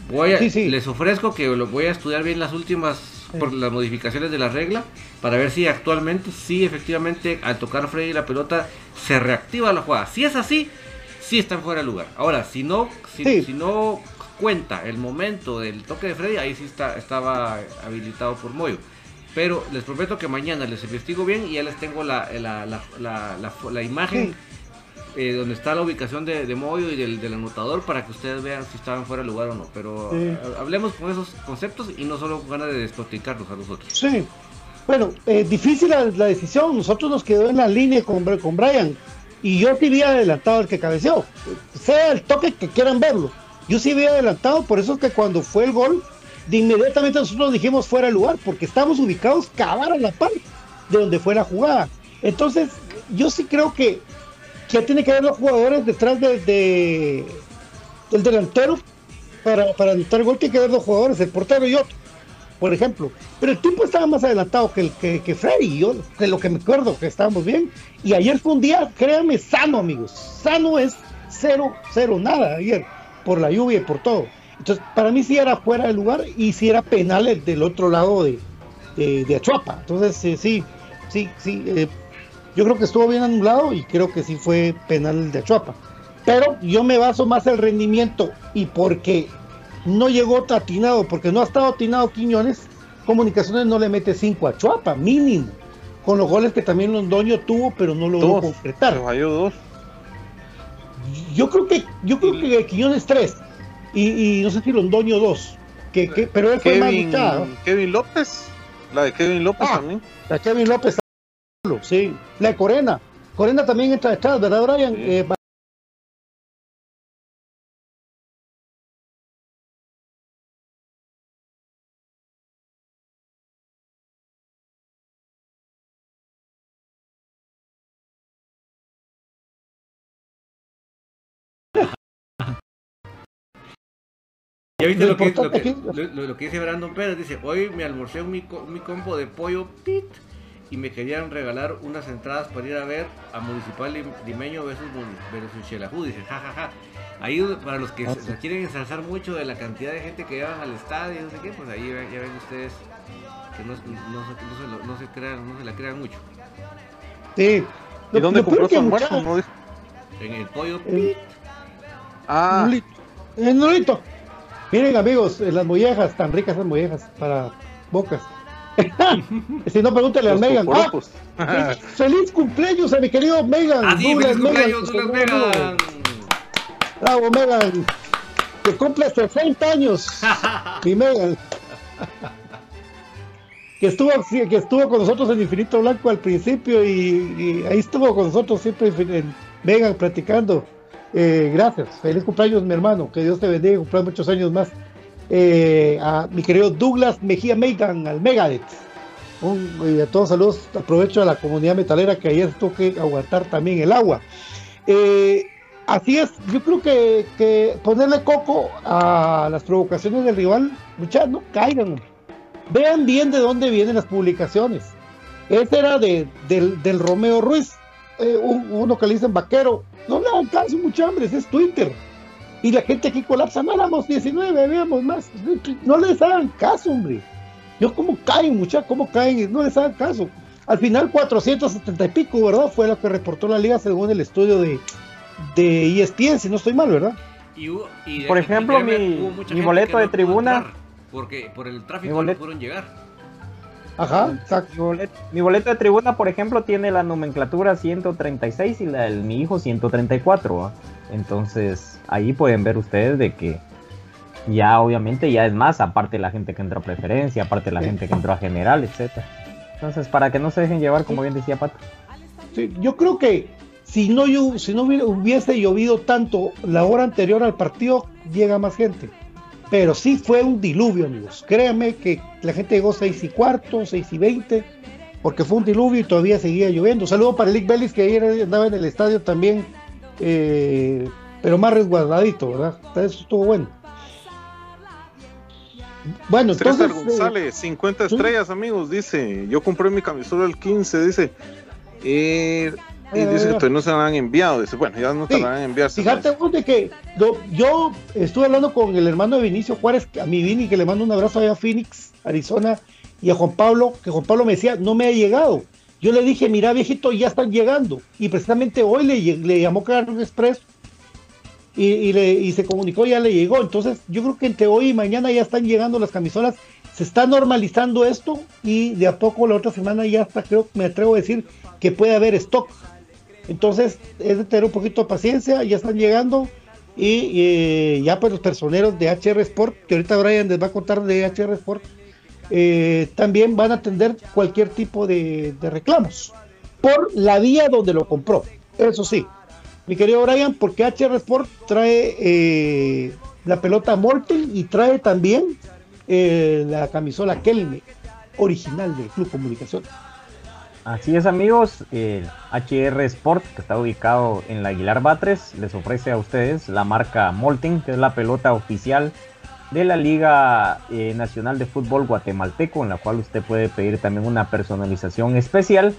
Voy a- Sí, sí. Les ofrezco que lo voy a estudiar bien las últimas por las modificaciones de la regla para ver si actualmente, sí efectivamente al tocar Freddy la pelota se reactiva la jugada. Si es así, sí están fuera de lugar. Ahora, si no, si, Sí. si no cuenta el momento del toque de Freddy, ahí sí está, estaba habilitado por Moyo. Pero les prometo que mañana les investigo bien y ya les tengo la, la, la, la, imagen eh, donde está la ubicación de, de Moyo y del, del anotador para que ustedes vean si estaban fuera de lugar o no. Pero Sí. ha- hablemos con esos conceptos y no solo con ganas de despotricarnos a nosotros. Sí. Bueno, eh, difícil la, decisión. Nosotros nos quedó en la línea con, con Brian. Y yo sí había adelantado el que cabeceó. Sea el toque que quieran verlo. Yo sí había adelantado. Por eso es que cuando fue el gol, de inmediatamente nosotros dijimos fuera de lugar. Porque estamos ubicados cavar a la par de donde fue la jugada. Entonces, yo sí creo que ya tiene que haber los jugadores detrás de, de- del delantero para, para anotar el gol. Tiene que haber dos jugadores, el portero y otro por ejemplo. Pero el tipo estaba más adelantado que, el, que, que Freddy, yo de lo que me acuerdo, que estábamos bien. Y ayer fue un día, créanme, sano, amigos. Sano es cero, cero, nada ayer, por la lluvia y por todo. Entonces, para mí sí era fuera de lugar y sí era penal el del otro lado de, de, de Achuapa. Entonces, eh, sí, sí, sí. eh, yo creo que estuvo bien anulado y creo que sí fue penal el de Achuapa. Pero yo me baso más el rendimiento y porque no llegó atinado, porque no ha estado atinado Quiñones, Comunicaciones no le mete 5 a Chuapa, mínimo. Con los goles que también Londoño tuvo, pero no logró Dos. concretar. Dos. Yo creo que, yo creo que Quiñones 3 y, y no sé si Londoño 2. Que, que- pero él fue más Kevin, luchado. Kevin López. La de Kevin López Ah. también. La Kevin López, sí. La de Corena. Corena también entra detrás, ¿verdad, Brian? Eh, ¿Ya viste Lo lo, que, lo, que, aquí- lo- lo- lo que dice Brandon Pérez? Dice, hoy me almorcé un mi, co- mi combo de pollo pit y me querían regalar unas entradas para ir a ver a Municipal Lim- Limeño versus, versus Xelajú. Dice, jajaja. Ahí para los que Ah, se, sí. se quieren ensalzar mucho de la cantidad de gente que llevan al estadio, no sé qué, pues ahí ya ven ustedes que no, no, se- no se, lo- no se crean, no se la crean mucho. sí. ¿Y Lo- dónde compró su almuerzo? En el pollo Eh, pit. Ah, Nolito. Eh, Nolito. Miren amigos, eh, las mollejas, tan ricas las mollejas para bocas. [laughs] si no, pregúntale a Megan. Ah, [laughs] feliz cumpleaños a mi querido Megan. Ah, sí, feliz cumpleaños, Douglas Megan. Bravo, Megan. Que cumple 60 años. [laughs] mi Megan. que estuvo, que estuvo con nosotros en Infinito Blanco al principio y, ahí estuvo con nosotros siempre en Megan platicando. Eh, gracias, feliz cumpleaños mi hermano, que Dios te bendiga y cumpla muchos años más. Eh, a mi querido Douglas Mejía Megan, al Megadeth. Un, a todos saludos, aprovecho a la comunidad metalera que ayer tuvo que aguantar también el agua. Eh, así es, yo creo que, que, ponerle coco a las provocaciones del rival, muchachos, no caigan. Vean bien de dónde vienen las publicaciones. Este era de, del, Romeo Ruiz, eh, uno que le dicen vaquero. No le hagan caso, mucha hambre, es Twitter. Y la gente aquí colapsa, no éramos 19, veamos más. No les hagan caso, hombre. Yo, ¿cómo caen, muchachos? ¿Cómo caen? No les hagan caso. Al final, 470 y pico, ¿verdad? Fue lo que reportó la liga según el estudio de, de ESPN, si no estoy mal, ¿verdad? Por ejemplo, mi, mi boleto de tribuna porque por el tráfico no pudieron llegar. Ajá, exacto. Mi boleto, de tribuna, por ejemplo, tiene la nomenclatura 136 y la del mi hijo 134. Entonces, ahí pueden ver ustedes de que ya obviamente ya es más, aparte la gente que entró a preferencia, aparte la gente que entró a general, etcétera. Entonces, para que no se dejen llevar, como bien decía Pato. Sí, yo creo que si no, si no hubiese llovido tanto la hora anterior al partido, llega más gente. Pero sí fue un diluvio, amigos. Créanme que la gente llegó 6 y cuarto, 6 y 20, porque fue un diluvio y todavía seguía lloviendo. Saludo para Lick Bellis, que ayer andaba en el estadio también, eh, pero más resguardadito, ¿verdad? Eso estuvo bueno. Bueno, entonces. César González, 50 estrellas, amigos, dice. Yo compré mi camisola el 15, dice. Eh, y dice que no se la han enviado. Dice, bueno, ya no se la han enviado. Fíjate de que yo, estuve hablando con el hermano de Vinicio Juárez, a mi Vini, que le mando un abrazo allá a Phoenix, Arizona, y a Juan Pablo, que Juan Pablo me decía, no me ha llegado. Yo le dije, mira viejito, ya están llegando. Y precisamente hoy le, le llamó Carlos Express y, le, y se comunicó, ya le llegó. Entonces yo creo que entre hoy y mañana ya están llegando las camisolas. Se está normalizando esto y de a poco la otra semana ya hasta creo, me atrevo a decir que puede haber stock entonces es de tener un poquito de paciencia, ya están llegando y eh, ya pues los personeros de HR Sport, que ahorita Brian les va a contar de HR Sport, eh, también van a atender cualquier tipo de, reclamos por la vía donde lo compró. Eso sí, mi querido Brian, porque HR Sport trae eh, la pelota Morten y trae también la camisola Kelme, original del Club Comunicación. Así es amigos, el HR Sport, que está ubicado en la Aguilar Batres, les ofrece a ustedes la marca Molten, que es la pelota oficial de la Liga eh, Nacional de Fútbol Guatemalteco, en la cual usted puede pedir también una personalización especial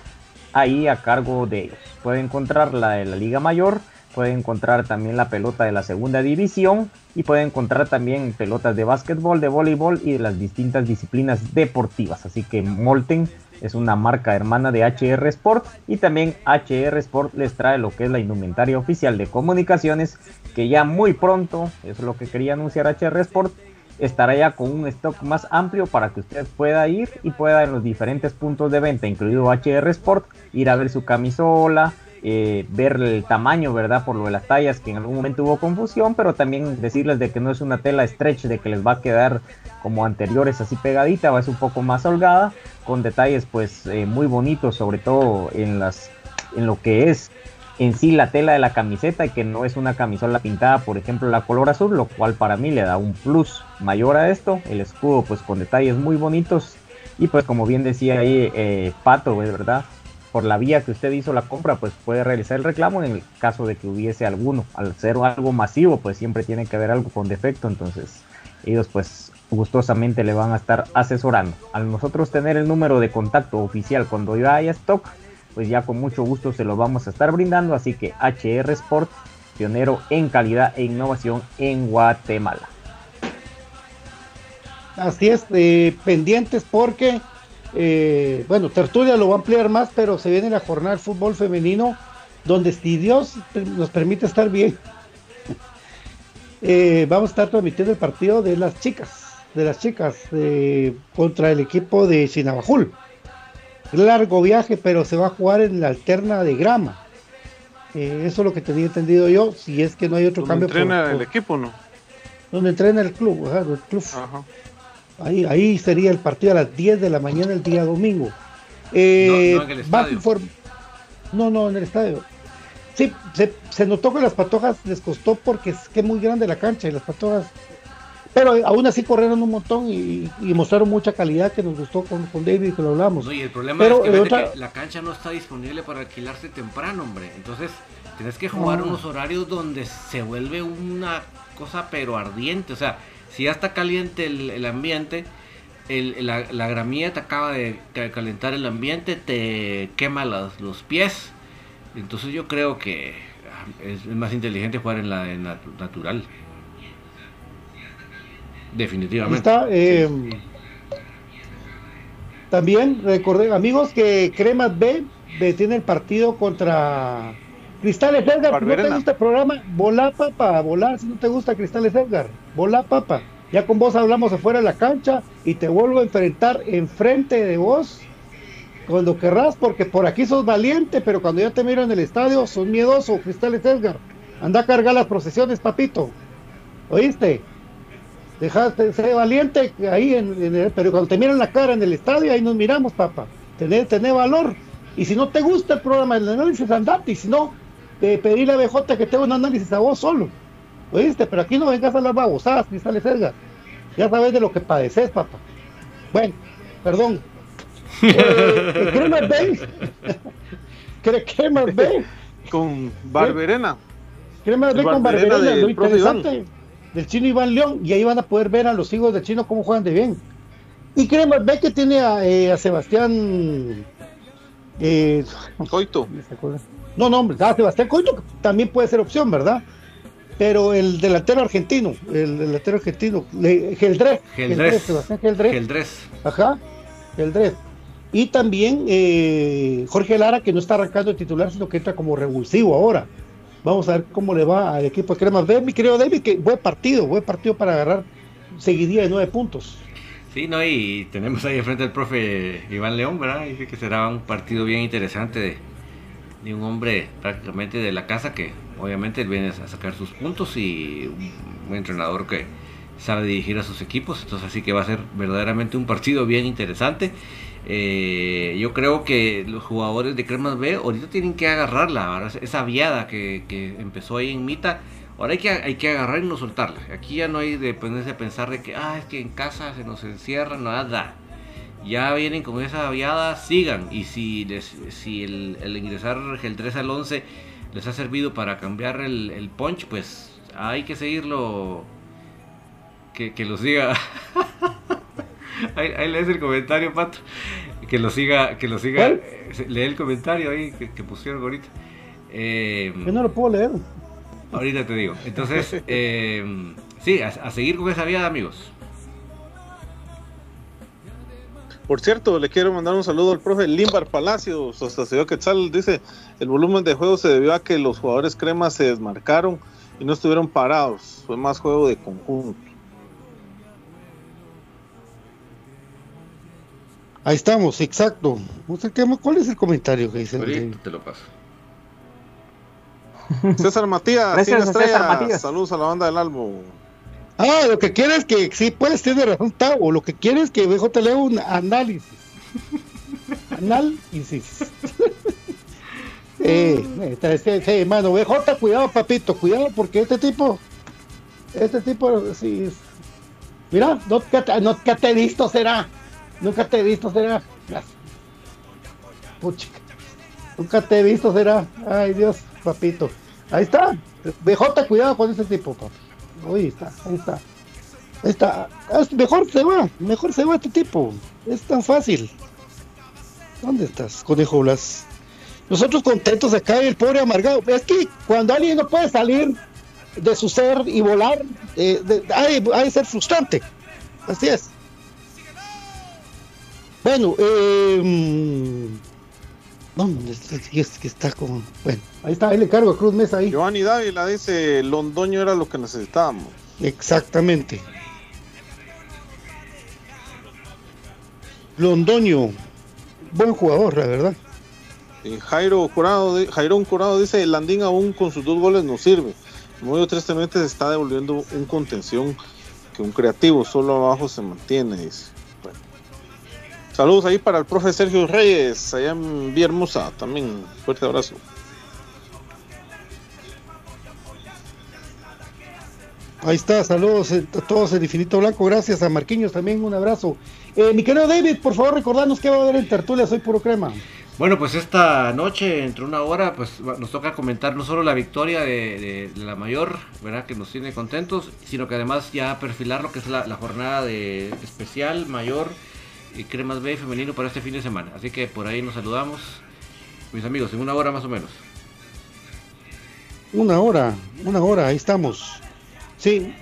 ahí a cargo de ellos. Puede encontrar la de la Liga Mayor, puede encontrar también la pelota de la segunda división y puede encontrar también pelotas de básquetbol, de voleibol y de las distintas disciplinas deportivas. Así que Molten es una marca hermana de HR Sport y también HR Sport les trae lo que es la indumentaria oficial de comunicaciones que ya muy pronto, eso es lo que quería anunciar HR Sport, estará ya con un stock más amplio para que usted pueda ir y pueda en los diferentes puntos de venta, incluido HR Sport, ir a ver su camisola, eh, ver el tamaño, ¿verdad? Por lo de las tallas, que en algún momento hubo confusión, pero también decirles de que no es una tela stretch, de que les va a quedar como anteriores así pegadita, va a ser un poco más holgada, con detalles pues eh, muy bonitos, sobre todo en las en lo que es en sí la tela de la camiseta y que no es una camisola pintada, por ejemplo, la color azul, lo cual para mí le da un plus mayor a esto. El escudo pues con detalles muy bonitos y pues como bien decía ahí eh, Pato, ¿verdad? Por la vía que usted hizo la compra, pues puede realizar el reclamo en el caso de que hubiese alguno. Al ser algo masivo, pues siempre tiene que haber algo con defecto, entonces ellos pues gustosamente le van a estar asesorando. Al nosotros tener el número de contacto oficial cuando ya haya stock, pues ya con mucho gusto se lo vamos a estar brindando, así que HR Sport, pionero en calidad e innovación en Guatemala. Así es, eh, pendientes porque eh, bueno, Tertulia lo va a ampliar más, pero se viene la jornada de fútbol femenino, donde si Dios nos permite estar bien, [laughs] eh, vamos a estar transmitiendo el partido de las chicas, de las chicas eh, contra el equipo de Sinabajul. Largo viaje, pero se va a jugar en la alterna de grama. Eh, eso es lo que tenía entendido yo, si es que no hay otro ¿Dónde cambio. entrena por- el equipo, no? donde entrena el club, ajá, el club. Ajá. Ahí, ahí sería el partido a las 10 de la mañana el día domingo. Eh, No, no en el No, no, en el estadio. Sí, se, se notó que las patojas les costó porque es que es muy grande la cancha y las patojas. Pero eh, aún así corrieron un montón y, y mostraron mucha calidad que nos gustó con, con David que lo hablamos. No, y el problema Pero, es que, eh, vete otra- que la cancha no está disponible para alquilarse temprano, hombre. Entonces, tienes que jugar unos horarios donde se vuelve una cosa pero ardiente. O sea, si ya está caliente el, el ambiente, el- la, la gramilla te acaba de ca- calentar el ambiente, te quema los, los pies. Entonces yo creo que ah, es, más inteligente jugar en la en nat- natural. Definitivamente. está. eh, también recordé, amigos, que Cremas B tiene el partido contra Cristales Edgar. ¿No te Barberena. gusta el programa? Volá, papa, volar. Si no te gusta Cristales Edgar, volá, papa. Ya con vos hablamos afuera de la cancha y te vuelvo a enfrentar enfrente de vos cuando querrás, porque por aquí sos valiente, pero cuando ya te miro en el estadio sos miedoso, Cristales Edgar. Anda a cargar las procesiones, papito. ¿Oíste? Dejaste ser valiente ahí, en, en el- pero cuando te miran la cara en el estadio, ahí nos miramos, papá. Tener, tener valor. Y si no te gusta el programa del análisis, andate. Y si no, eh, pedirle a BJ que te haga un análisis a vos solo. ¿Oíste? Pero aquí no vengas a las babosadas, Cristales Edgar. Ya sabes de lo que padeces, papá. Bueno, perdón. Eh, Cremas Bay. Cre- Cremas Bay. Con Barberena. Cremas Bay con Barberena Lo interesante del chino Iván León. Y ahí van a poder ver a los hijos del chino cómo juegan de bien. Y Cremas Bay que tiene a, eh, a Sebastián. Eh, Coito. No, no, hombre, a Sebastián Coito también puede ser opción, ¿verdad? Pero el delantero argentino, el delantero argentino, Geldrés, Geldrés. Sebastián Geldrés. Geldrés. Ajá, Geldrés. Y también eh, Jorge Lara, que no está arrancando de titular, sino que entra como revulsivo ahora. Vamos a ver cómo le va al equipo de Cremas B. Mi querido David, que buen partido, buen partido para agarrar seguidilla de nueve puntos. Sí, no, y tenemos ahí enfrente al profe Iván León, ¿verdad? Dice que será un partido bien interesante de, de un hombre prácticamente de la casa que obviamente viene a sacar sus puntos y un, entrenador que sabe dirigir a sus equipos, entonces así que va a ser verdaderamente un partido bien interesante. Eh, yo creo que los jugadores de Cremas B ahorita tienen que agarrarla, ¿verdad? esa viada que, que empezó ahí en Mita. Ahora hay que, hay que agarrar y no soltarla. Aquí ya no hay de ponerse a pensar de que, ah, es que en casa se nos encierra, nada. Ya vienen con esa viada, sigan. Y si les, si el, el ingresar el 3 al 11 les ha servido para cambiar el, el punch, pues hay que seguirlo. Que, que lo siga. [laughs] ahí, ahí lees el comentario, Pato. Que lo siga, que lo siga. Eh, Lee el comentario ahí que, que pusieron ahorita. Eh, Yo no lo puedo leer. Ahorita te digo. Entonces, [laughs] eh, sí, a, a seguir con esa viada, amigos. Por cierto, le quiero mandar un saludo al profe Limbar Palacios, hasta Ciudad Quetzal. Dice, el volumen de juego se debió a que los jugadores cremas se desmarcaron y no estuvieron parados. Fue más juego de conjunto. Ahí estamos, exacto. ¿Cuál es el comentario que dice? Ahorita te lo paso. César Matías, [laughs] Gracias César. Matías. Saludos a la banda del Albo. Ah, lo que quieres que sí, puedes tener razón, Tavo. Lo que quieres es que BJ lea un análisis. análisis. [laughs] eh, este, este, sí, mano, BJ, cuidado, papito, cuidado, porque este tipo, este tipo, sí. es- Mira, no, que te- he visto será. Nunca te he visto será. Puchica. Nunca te he visto será. Ay, Dios, papito. Ahí está. BJ, cuidado con ese tipo, papá. Ahí está, ahí está. Ahí está. Es- mejor se va, mejor se va este tipo. Es tan fácil. ¿Dónde estás, conejo Blas? Nosotros contentos acá el pobre amargado. Es que cuando alguien no puede salir de su ser y volar, eh, de- hay, ser frustrante. Así es. Bueno, eh, no, es, que está como. Bueno, ahí está, ahí le cargo a Cruz Mesa ahí. Giovanni Dávila dice, Londoño era lo que necesitábamos. Exactamente. Londoño, buen jugador, la verdad. Eh, Jairo Curado, Jairón Curado dice, el Landín aún con sus dos goles no sirve. Muy tristemente se está devolviendo un contención que un creativo solo abajo se mantiene, dice. Saludos ahí para el profe Sergio Reyes, allá en Villahermosa, también fuerte abrazo. Ahí está, saludos a todos en Infinito Blanco, gracias a Marquiños también, un abrazo. Eh, mi querido David, por favor recordarnos qué va a haber en Tertulia, soy puro crema. Bueno, pues esta noche, entre una hora, pues nos toca comentar no solo la victoria de, la mayor, ¿verdad? Que nos tiene contentos, sino que además ya perfilar lo que es la, jornada de especial, mayor y cremas B femenino para este fin de semana. Así que por ahí nos saludamos, mis amigos, en una hora más o menos. Una hora, una hora, ahí estamos. Sí.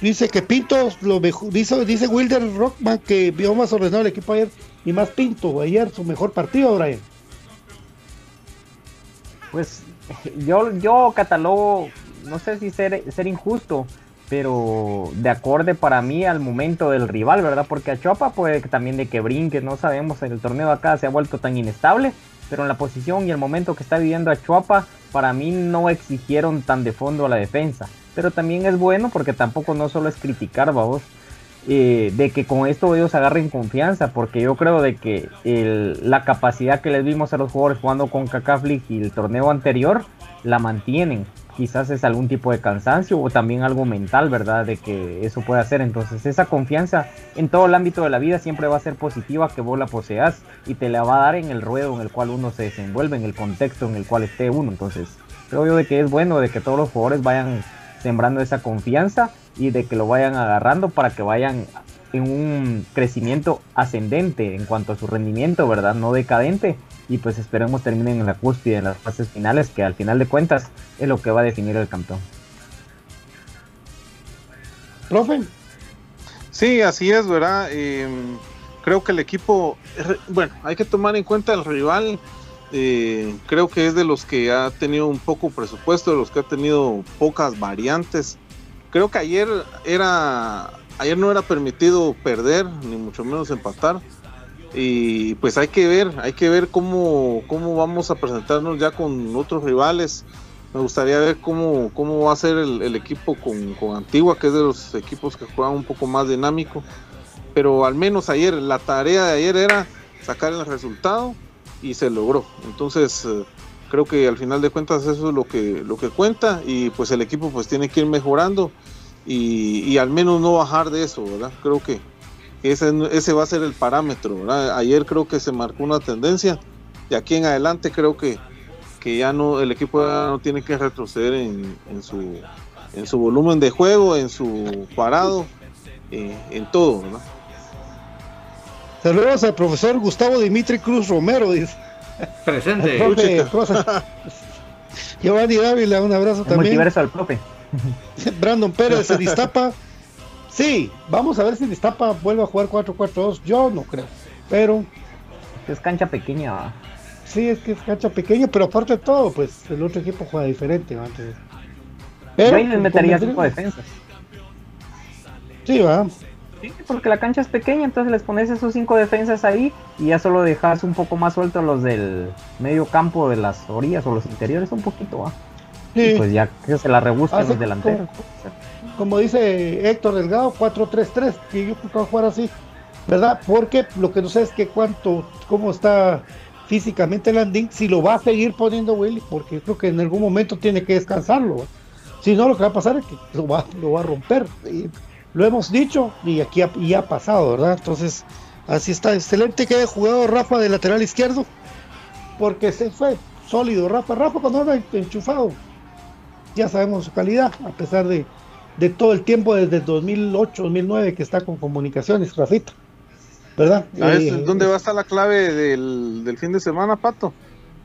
Dice que Pinto lo mejor, dice, dice Wilder Rockman que vio más ordenado el equipo ayer y más Pinto ayer su mejor partido, Brian. Pues yo, yo catalogo, no sé si ser, ser injusto, pero de acorde para mí al momento del rival, ¿verdad? Porque a Chuapa puede también de que brinque, no sabemos, el torneo acá se ha vuelto tan inestable, pero en la posición y el momento que está viviendo a Chuapa, para mí no exigieron tan de fondo a la defensa. Pero también es bueno porque tampoco no solo es criticar, vamos, eh, de que con esto ellos agarren confianza, porque yo creo de que la capacidad que les vimos a los jugadores jugando con CACAF y el torneo anterior la mantienen. Quizás es algún tipo de cansancio o también algo mental, ¿verdad? De que eso puede hacer. Entonces esa confianza en todo el ámbito de la vida siempre va a ser positiva que vos la poseas y te la va a dar en el ruedo en el cual uno se desenvuelve, en el contexto en el cual esté uno. Entonces creo yo de que es bueno de que todos los jugadores vayan sembrando esa confianza y de que lo vayan agarrando para que vayan en un crecimiento ascendente en cuanto a su rendimiento, ¿verdad? No decadente. Y pues esperemos terminen en la cúspide, en las fases finales, que al final de cuentas es lo que va a definir el campeón. Profe. Sí, así es, ¿verdad? Eh, creo que el equipo, bueno, hay que tomar en cuenta el rival. Eh, creo que es de los que ha tenido un poco presupuesto, de los que ha tenido pocas variantes creo que ayer era ayer no era permitido perder ni mucho menos empatar y pues hay que ver hay que ver cómo cómo vamos a presentarnos ya con otros rivales. Me gustaría ver cómo, cómo va a ser el, equipo con, con, Antigua que es de los equipos que juegan un poco más dinámico. Pero al menos ayer la tarea de ayer era sacar el resultado y se logró. Entonces eh, creo que al final de cuentas eso es lo que lo que cuenta y pues el equipo pues tiene que ir mejorando y, al menos no bajar de eso, ¿verdad? Creo que ese, ese va a ser el parámetro, ¿verdad? Ayer creo que se marcó una tendencia y aquí en adelante creo que, que ya no el equipo ya no tiene que retroceder en, en su en su volumen de juego, en su parado, eh, en todo, ¿verdad? Saludos al profesor Gustavo Dimitri Cruz Romero, dice. Presente. [laughs] Giovanni Dávila, un abrazo también. Multiverso al profe. Brandon Pérez se destapa. Sí, vamos a ver si destapa vuelve a jugar 4-4-2. Yo no creo, pero. Es cancha pequeña. Sí, es que es cancha pequeña, pero aparte de todo, pues el otro equipo juega diferente. Antes. Pero, Yo les metería cinco defensas. Sí, va. Sí, porque la cancha es pequeña, entonces les pones esos cinco defensas ahí y ya solo dejas un poco más sueltos los del medio campo de las orillas o los interiores un poquito, va. Y pues ya que se la rebuscan los delanteros. Como, dice Héctor Delgado, 4-3-3, que yo creo jugar así, ¿verdad? Porque lo que no sé es que cuánto, cómo está físicamente Landing, si lo va a seguir poniendo Willy, porque creo que en algún momento tiene que descansarlo. Si no, lo que va a pasar es que lo va, lo va a romper. Lo hemos dicho y aquí ha, y ha pasado, ¿verdad? Entonces, así está. Excelente que haya jugado Rafa de lateral izquierdo, porque se fue sólido. Rafa, Rafa cuando anda enchufado, ya sabemos su calidad, a pesar de, todo el tiempo desde 2008, 2009 que está con comunicaciones, Rafita. ¿Verdad? ¿Sabes eh, dónde va a estar la clave del, fin de semana, Pato?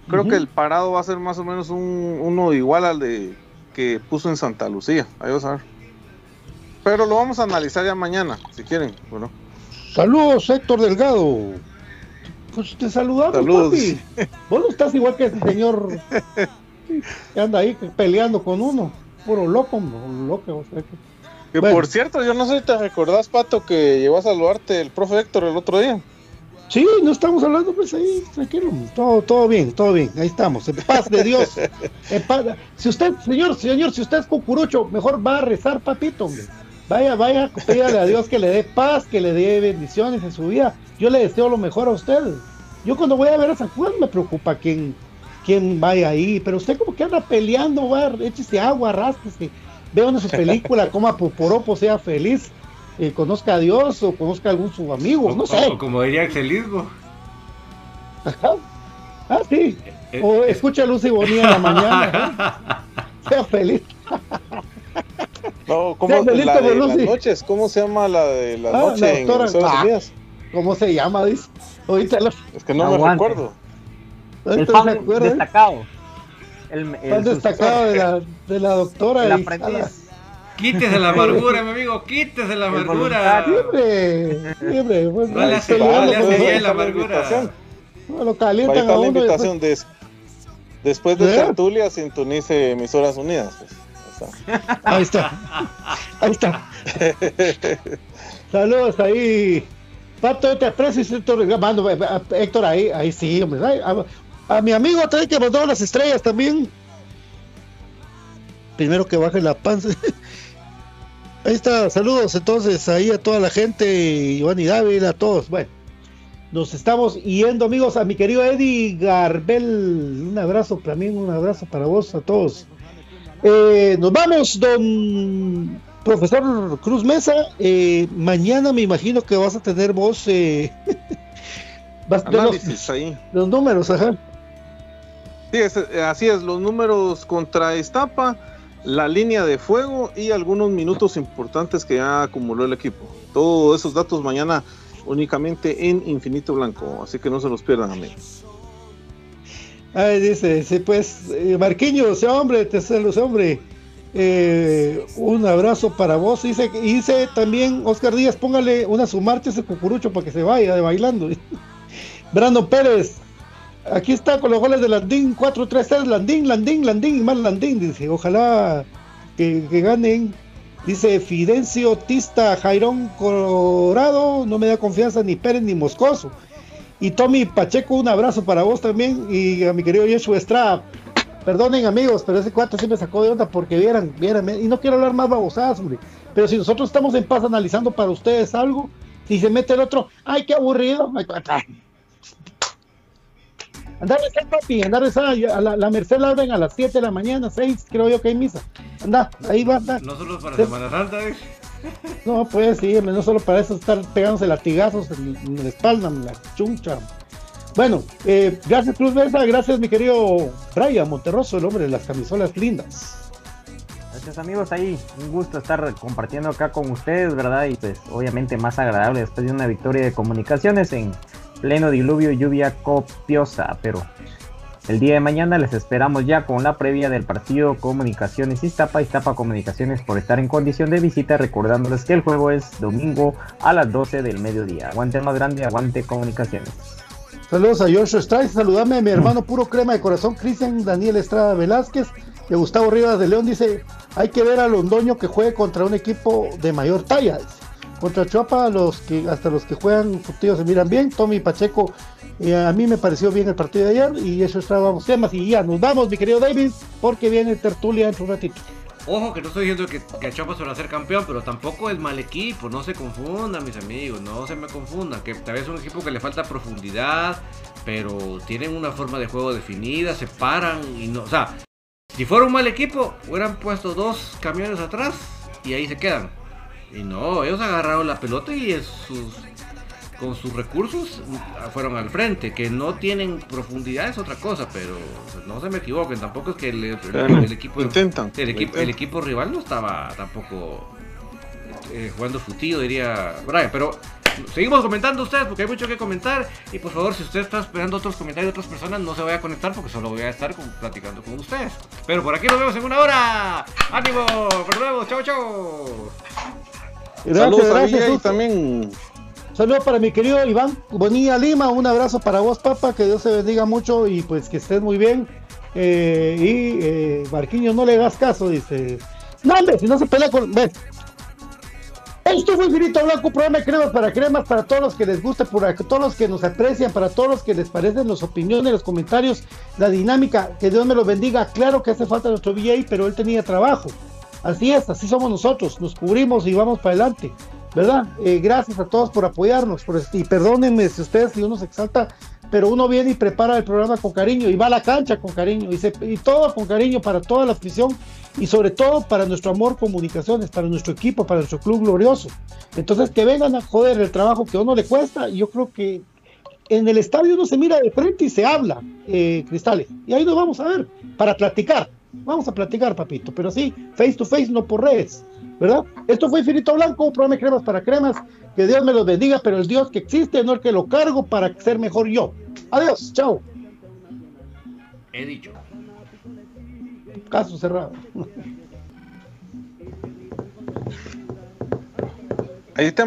Creo que el parado va a ser más o menos un, uno igual al de que puso en Santa Lucía. Ahí vas a ver. Pero lo vamos a analizar ya mañana, si quieren. Bueno. Saludos, Héctor Delgado. Pues te saludamos, Saludos. papi. [laughs] Vos no estás igual que ese señor que anda ahí peleando con uno. Puro loco, loco. Sea que... Que Bueno. por cierto, yo no sé si te recordás, Pato, que llegó a saludarte el profe Héctor el otro día. Sí, no estamos hablando, pues ahí, tranquilo, todo, todo bien, todo bien, ahí estamos, en paz de Dios. [laughs] en paz. Si usted, señor, señor, si usted es cucurucho, mejor va a rezar, papito, hombre. Vaya, vaya, pídale a Dios que le dé paz, que le dé bendiciones en su vida. Yo le deseo lo mejor a usted. Yo cuando voy a ver a San Juan me preocupa quién, quién vaya ahí, pero usted como que anda peleando, va, échese agua, arrástrese, vea una su [laughs] película, coma poporopo, sea feliz, eh, conozca a Dios o conozca a algún su amigo, no sé. O como diría Excelismo. Ajá. Ah, sí. Eh, O escucha a Lucy Bonilla en la mañana. ¿eh? [laughs] Sea feliz. No, ¿cómo, Sí, feliz la como de las noches, ¿cómo se llama la de las Ah, la noches en doctora. Estados Ah. Unidos? ¿Cómo se llama? Dice. Ahorita lo, Es que no me recuerdo. El fan. ¿eh? destacado. El, el Fan destacado de la, de la doctora. El aprendiz. Quítese la amargura, mi amigo, quítese la amargura. Siempre, siempre. Pues, No le ahí hace pues, bien la la amargura. no, lo calientan a la uno. después- invitación. des- después de ¿Eh? Tertulia, sintonice Emisoras Unidas. pues. Ahí está. Ahí está. Saludos ahí. Pato, yo te aprecio y siento reclamando. Héctor, ahí, ahí sí, hombre. A, mi amigo también que mandó las estrellas también. Primero que baje la panza. [laughs] Ahí está, saludos entonces ahí a toda la gente, Iván y David, a todos. Bueno, nos estamos yendo amigos a mi querido Eddie Garbel. Un abrazo para mí, un abrazo para vos, a todos. Eh, nos vamos, don profesor Cruz Mesa. Eh, mañana me imagino que vas a tener vos eh, [laughs] vas los, ahí. los números, ajá. Sí, eh, así es, los números contra Estapa, la línea de fuego y algunos minutos importantes que ya acumuló el equipo. Todos esos datos mañana únicamente en Infinito Blanco, así que no se los pierdan, amigos. Ay, dice, sí, pues, eh, Marquinhos, ese hombre, te saludos, hombre. Eh, un abrazo para vos. Dice, dice también Oscar Díaz, póngale una su marcha ese cucurucho para que se vaya de bailando. [laughs] Brandon Pérez, aquí está con los goles de Landín, 4-3-3, Landín, Landín, Landín y más Landín. Dice, ojalá que, ganen. Dice Fidencio Tista Jairón Colorado, no me da confianza ni Pérez ni Moscoso. Y Tommy Pacheco, un abrazo para vos también. Y a mi querido Yeshua Estrada. Perdonen amigos, pero ese cuarto sí me sacó de onda porque vieran, vieran, y no quiero hablar más babosadas, hombre. Pero si nosotros estamos en paz analizando para ustedes algo, y se mete el otro, ay, qué aburrido. Andar a rezar, papi, andar a rezar. A la, la Merced la abren a las 7 de la mañana, 6, creo yo que hay misa. Anda, ahí va, anda. No solo para Sí. Semana Santa, ¿eh? No, pues sí, no solo para eso estar pegándose latigazos en, en la espalda, en la chuncha. Bueno, eh, gracias Cruz Mesa, gracias mi querido Brian Monterroso, el hombre de las camisolas lindas. Gracias amigos, ahí un gusto estar compartiendo acá con ustedes, ¿verdad? Y pues obviamente más agradable después de una victoria de comunicaciones en pleno diluvio y lluvia copiosa, pero el día de mañana les esperamos ya con la previa del partido Comunicaciones Iztapa, Iztapa Comunicaciones por estar en condición de visita, recordándoles que el juego es domingo a las 12 del mediodía. Aguante más grande, aguante Comunicaciones. Saludos a Joshua Strike, saludame a mi hermano puro crema de corazón, Cristian Daniel Estrada Velázquez, y Gustavo Rivas de León dice, hay que ver a Londoño que juegue contra un equipo de mayor talla. Contra Chuapa, los que, hasta los que juegan furtivos se miran bien. Tommy Pacheco, eh, a mí me pareció bien el partido de ayer y eso está, vamos, temas. Y ya nos vamos, mi querido David, porque viene tertulia en un ratito. Ojo que no estoy diciendo que, que Chopas va a ser campeón, pero tampoco es mal equipo, no se confundan mis amigos, no se me confundan, que tal vez es un equipo que le falta profundidad, pero tienen una forma de juego definida, se paran y no, o sea, si fuera un mal equipo, hubieran puesto dos camiones atrás y ahí se quedan. Y no, ellos agarraron la pelota y sus, con sus recursos fueron al frente. Que no tienen profundidad es otra cosa, pero no se me equivoquen. Tampoco es que el, el- el- el equipo, Intentan, el, equipo, el equipo rival no estaba tampoco eh, jugando futido, diría Brian. Pero seguimos comentando ustedes porque hay mucho que comentar. Y por favor, si usted está esperando otros comentarios de otras personas, no se vaya a conectar porque solo voy a estar con- platicando con ustedes. Pero por aquí nos vemos en una hora. ¡Ánimo! ¡Nos vemos! ¡Chao, chao! Gracias, Saludos a gracias, Villa y también Saludos para mi querido Iván Bonilla Lima, un abrazo para vos, papá, que Dios te bendiga mucho y pues que estés muy bien. Eh, y eh, Marquinhos, no le hagas caso, dice. No, hombre, si no se pelea con. Ven, Esto fue Infinito Blanco, programa de cremas para cremas, para todos los que les gusta, para todos los que nos aprecian, para todos los que les parecen las opiniones, los comentarios, la dinámica. Que Dios me lo bendiga. Claro que hace falta nuestro VA, pero él tenía trabajo. Así es, así somos nosotros. Nos cubrimos y vamos para adelante. ¿Verdad? Eh, gracias a todos por apoyarnos. Por, y perdónenme si ustedes, si uno se exalta, pero uno viene y prepara el programa con cariño y va a la cancha con cariño y, se, y todo con cariño para toda la afición y sobre todo para nuestro amor comunicaciones, para nuestro equipo, para nuestro club glorioso. Entonces que vengan a joder el trabajo que a uno le cuesta, yo creo que en el estadio uno se mira de frente y se habla, eh, Cristales, y ahí nos vamos a ver para platicar. Vamos a platicar, papito, pero sí, face to face, no por redes, ¿verdad? Esto fue Infinito Blanco, un programa de cremas para cremas. Que Dios me los bendiga, pero el Dios que existe no el que lo cargo para ser mejor yo. Adiós, chao. He dicho. Caso cerrado. Ahí te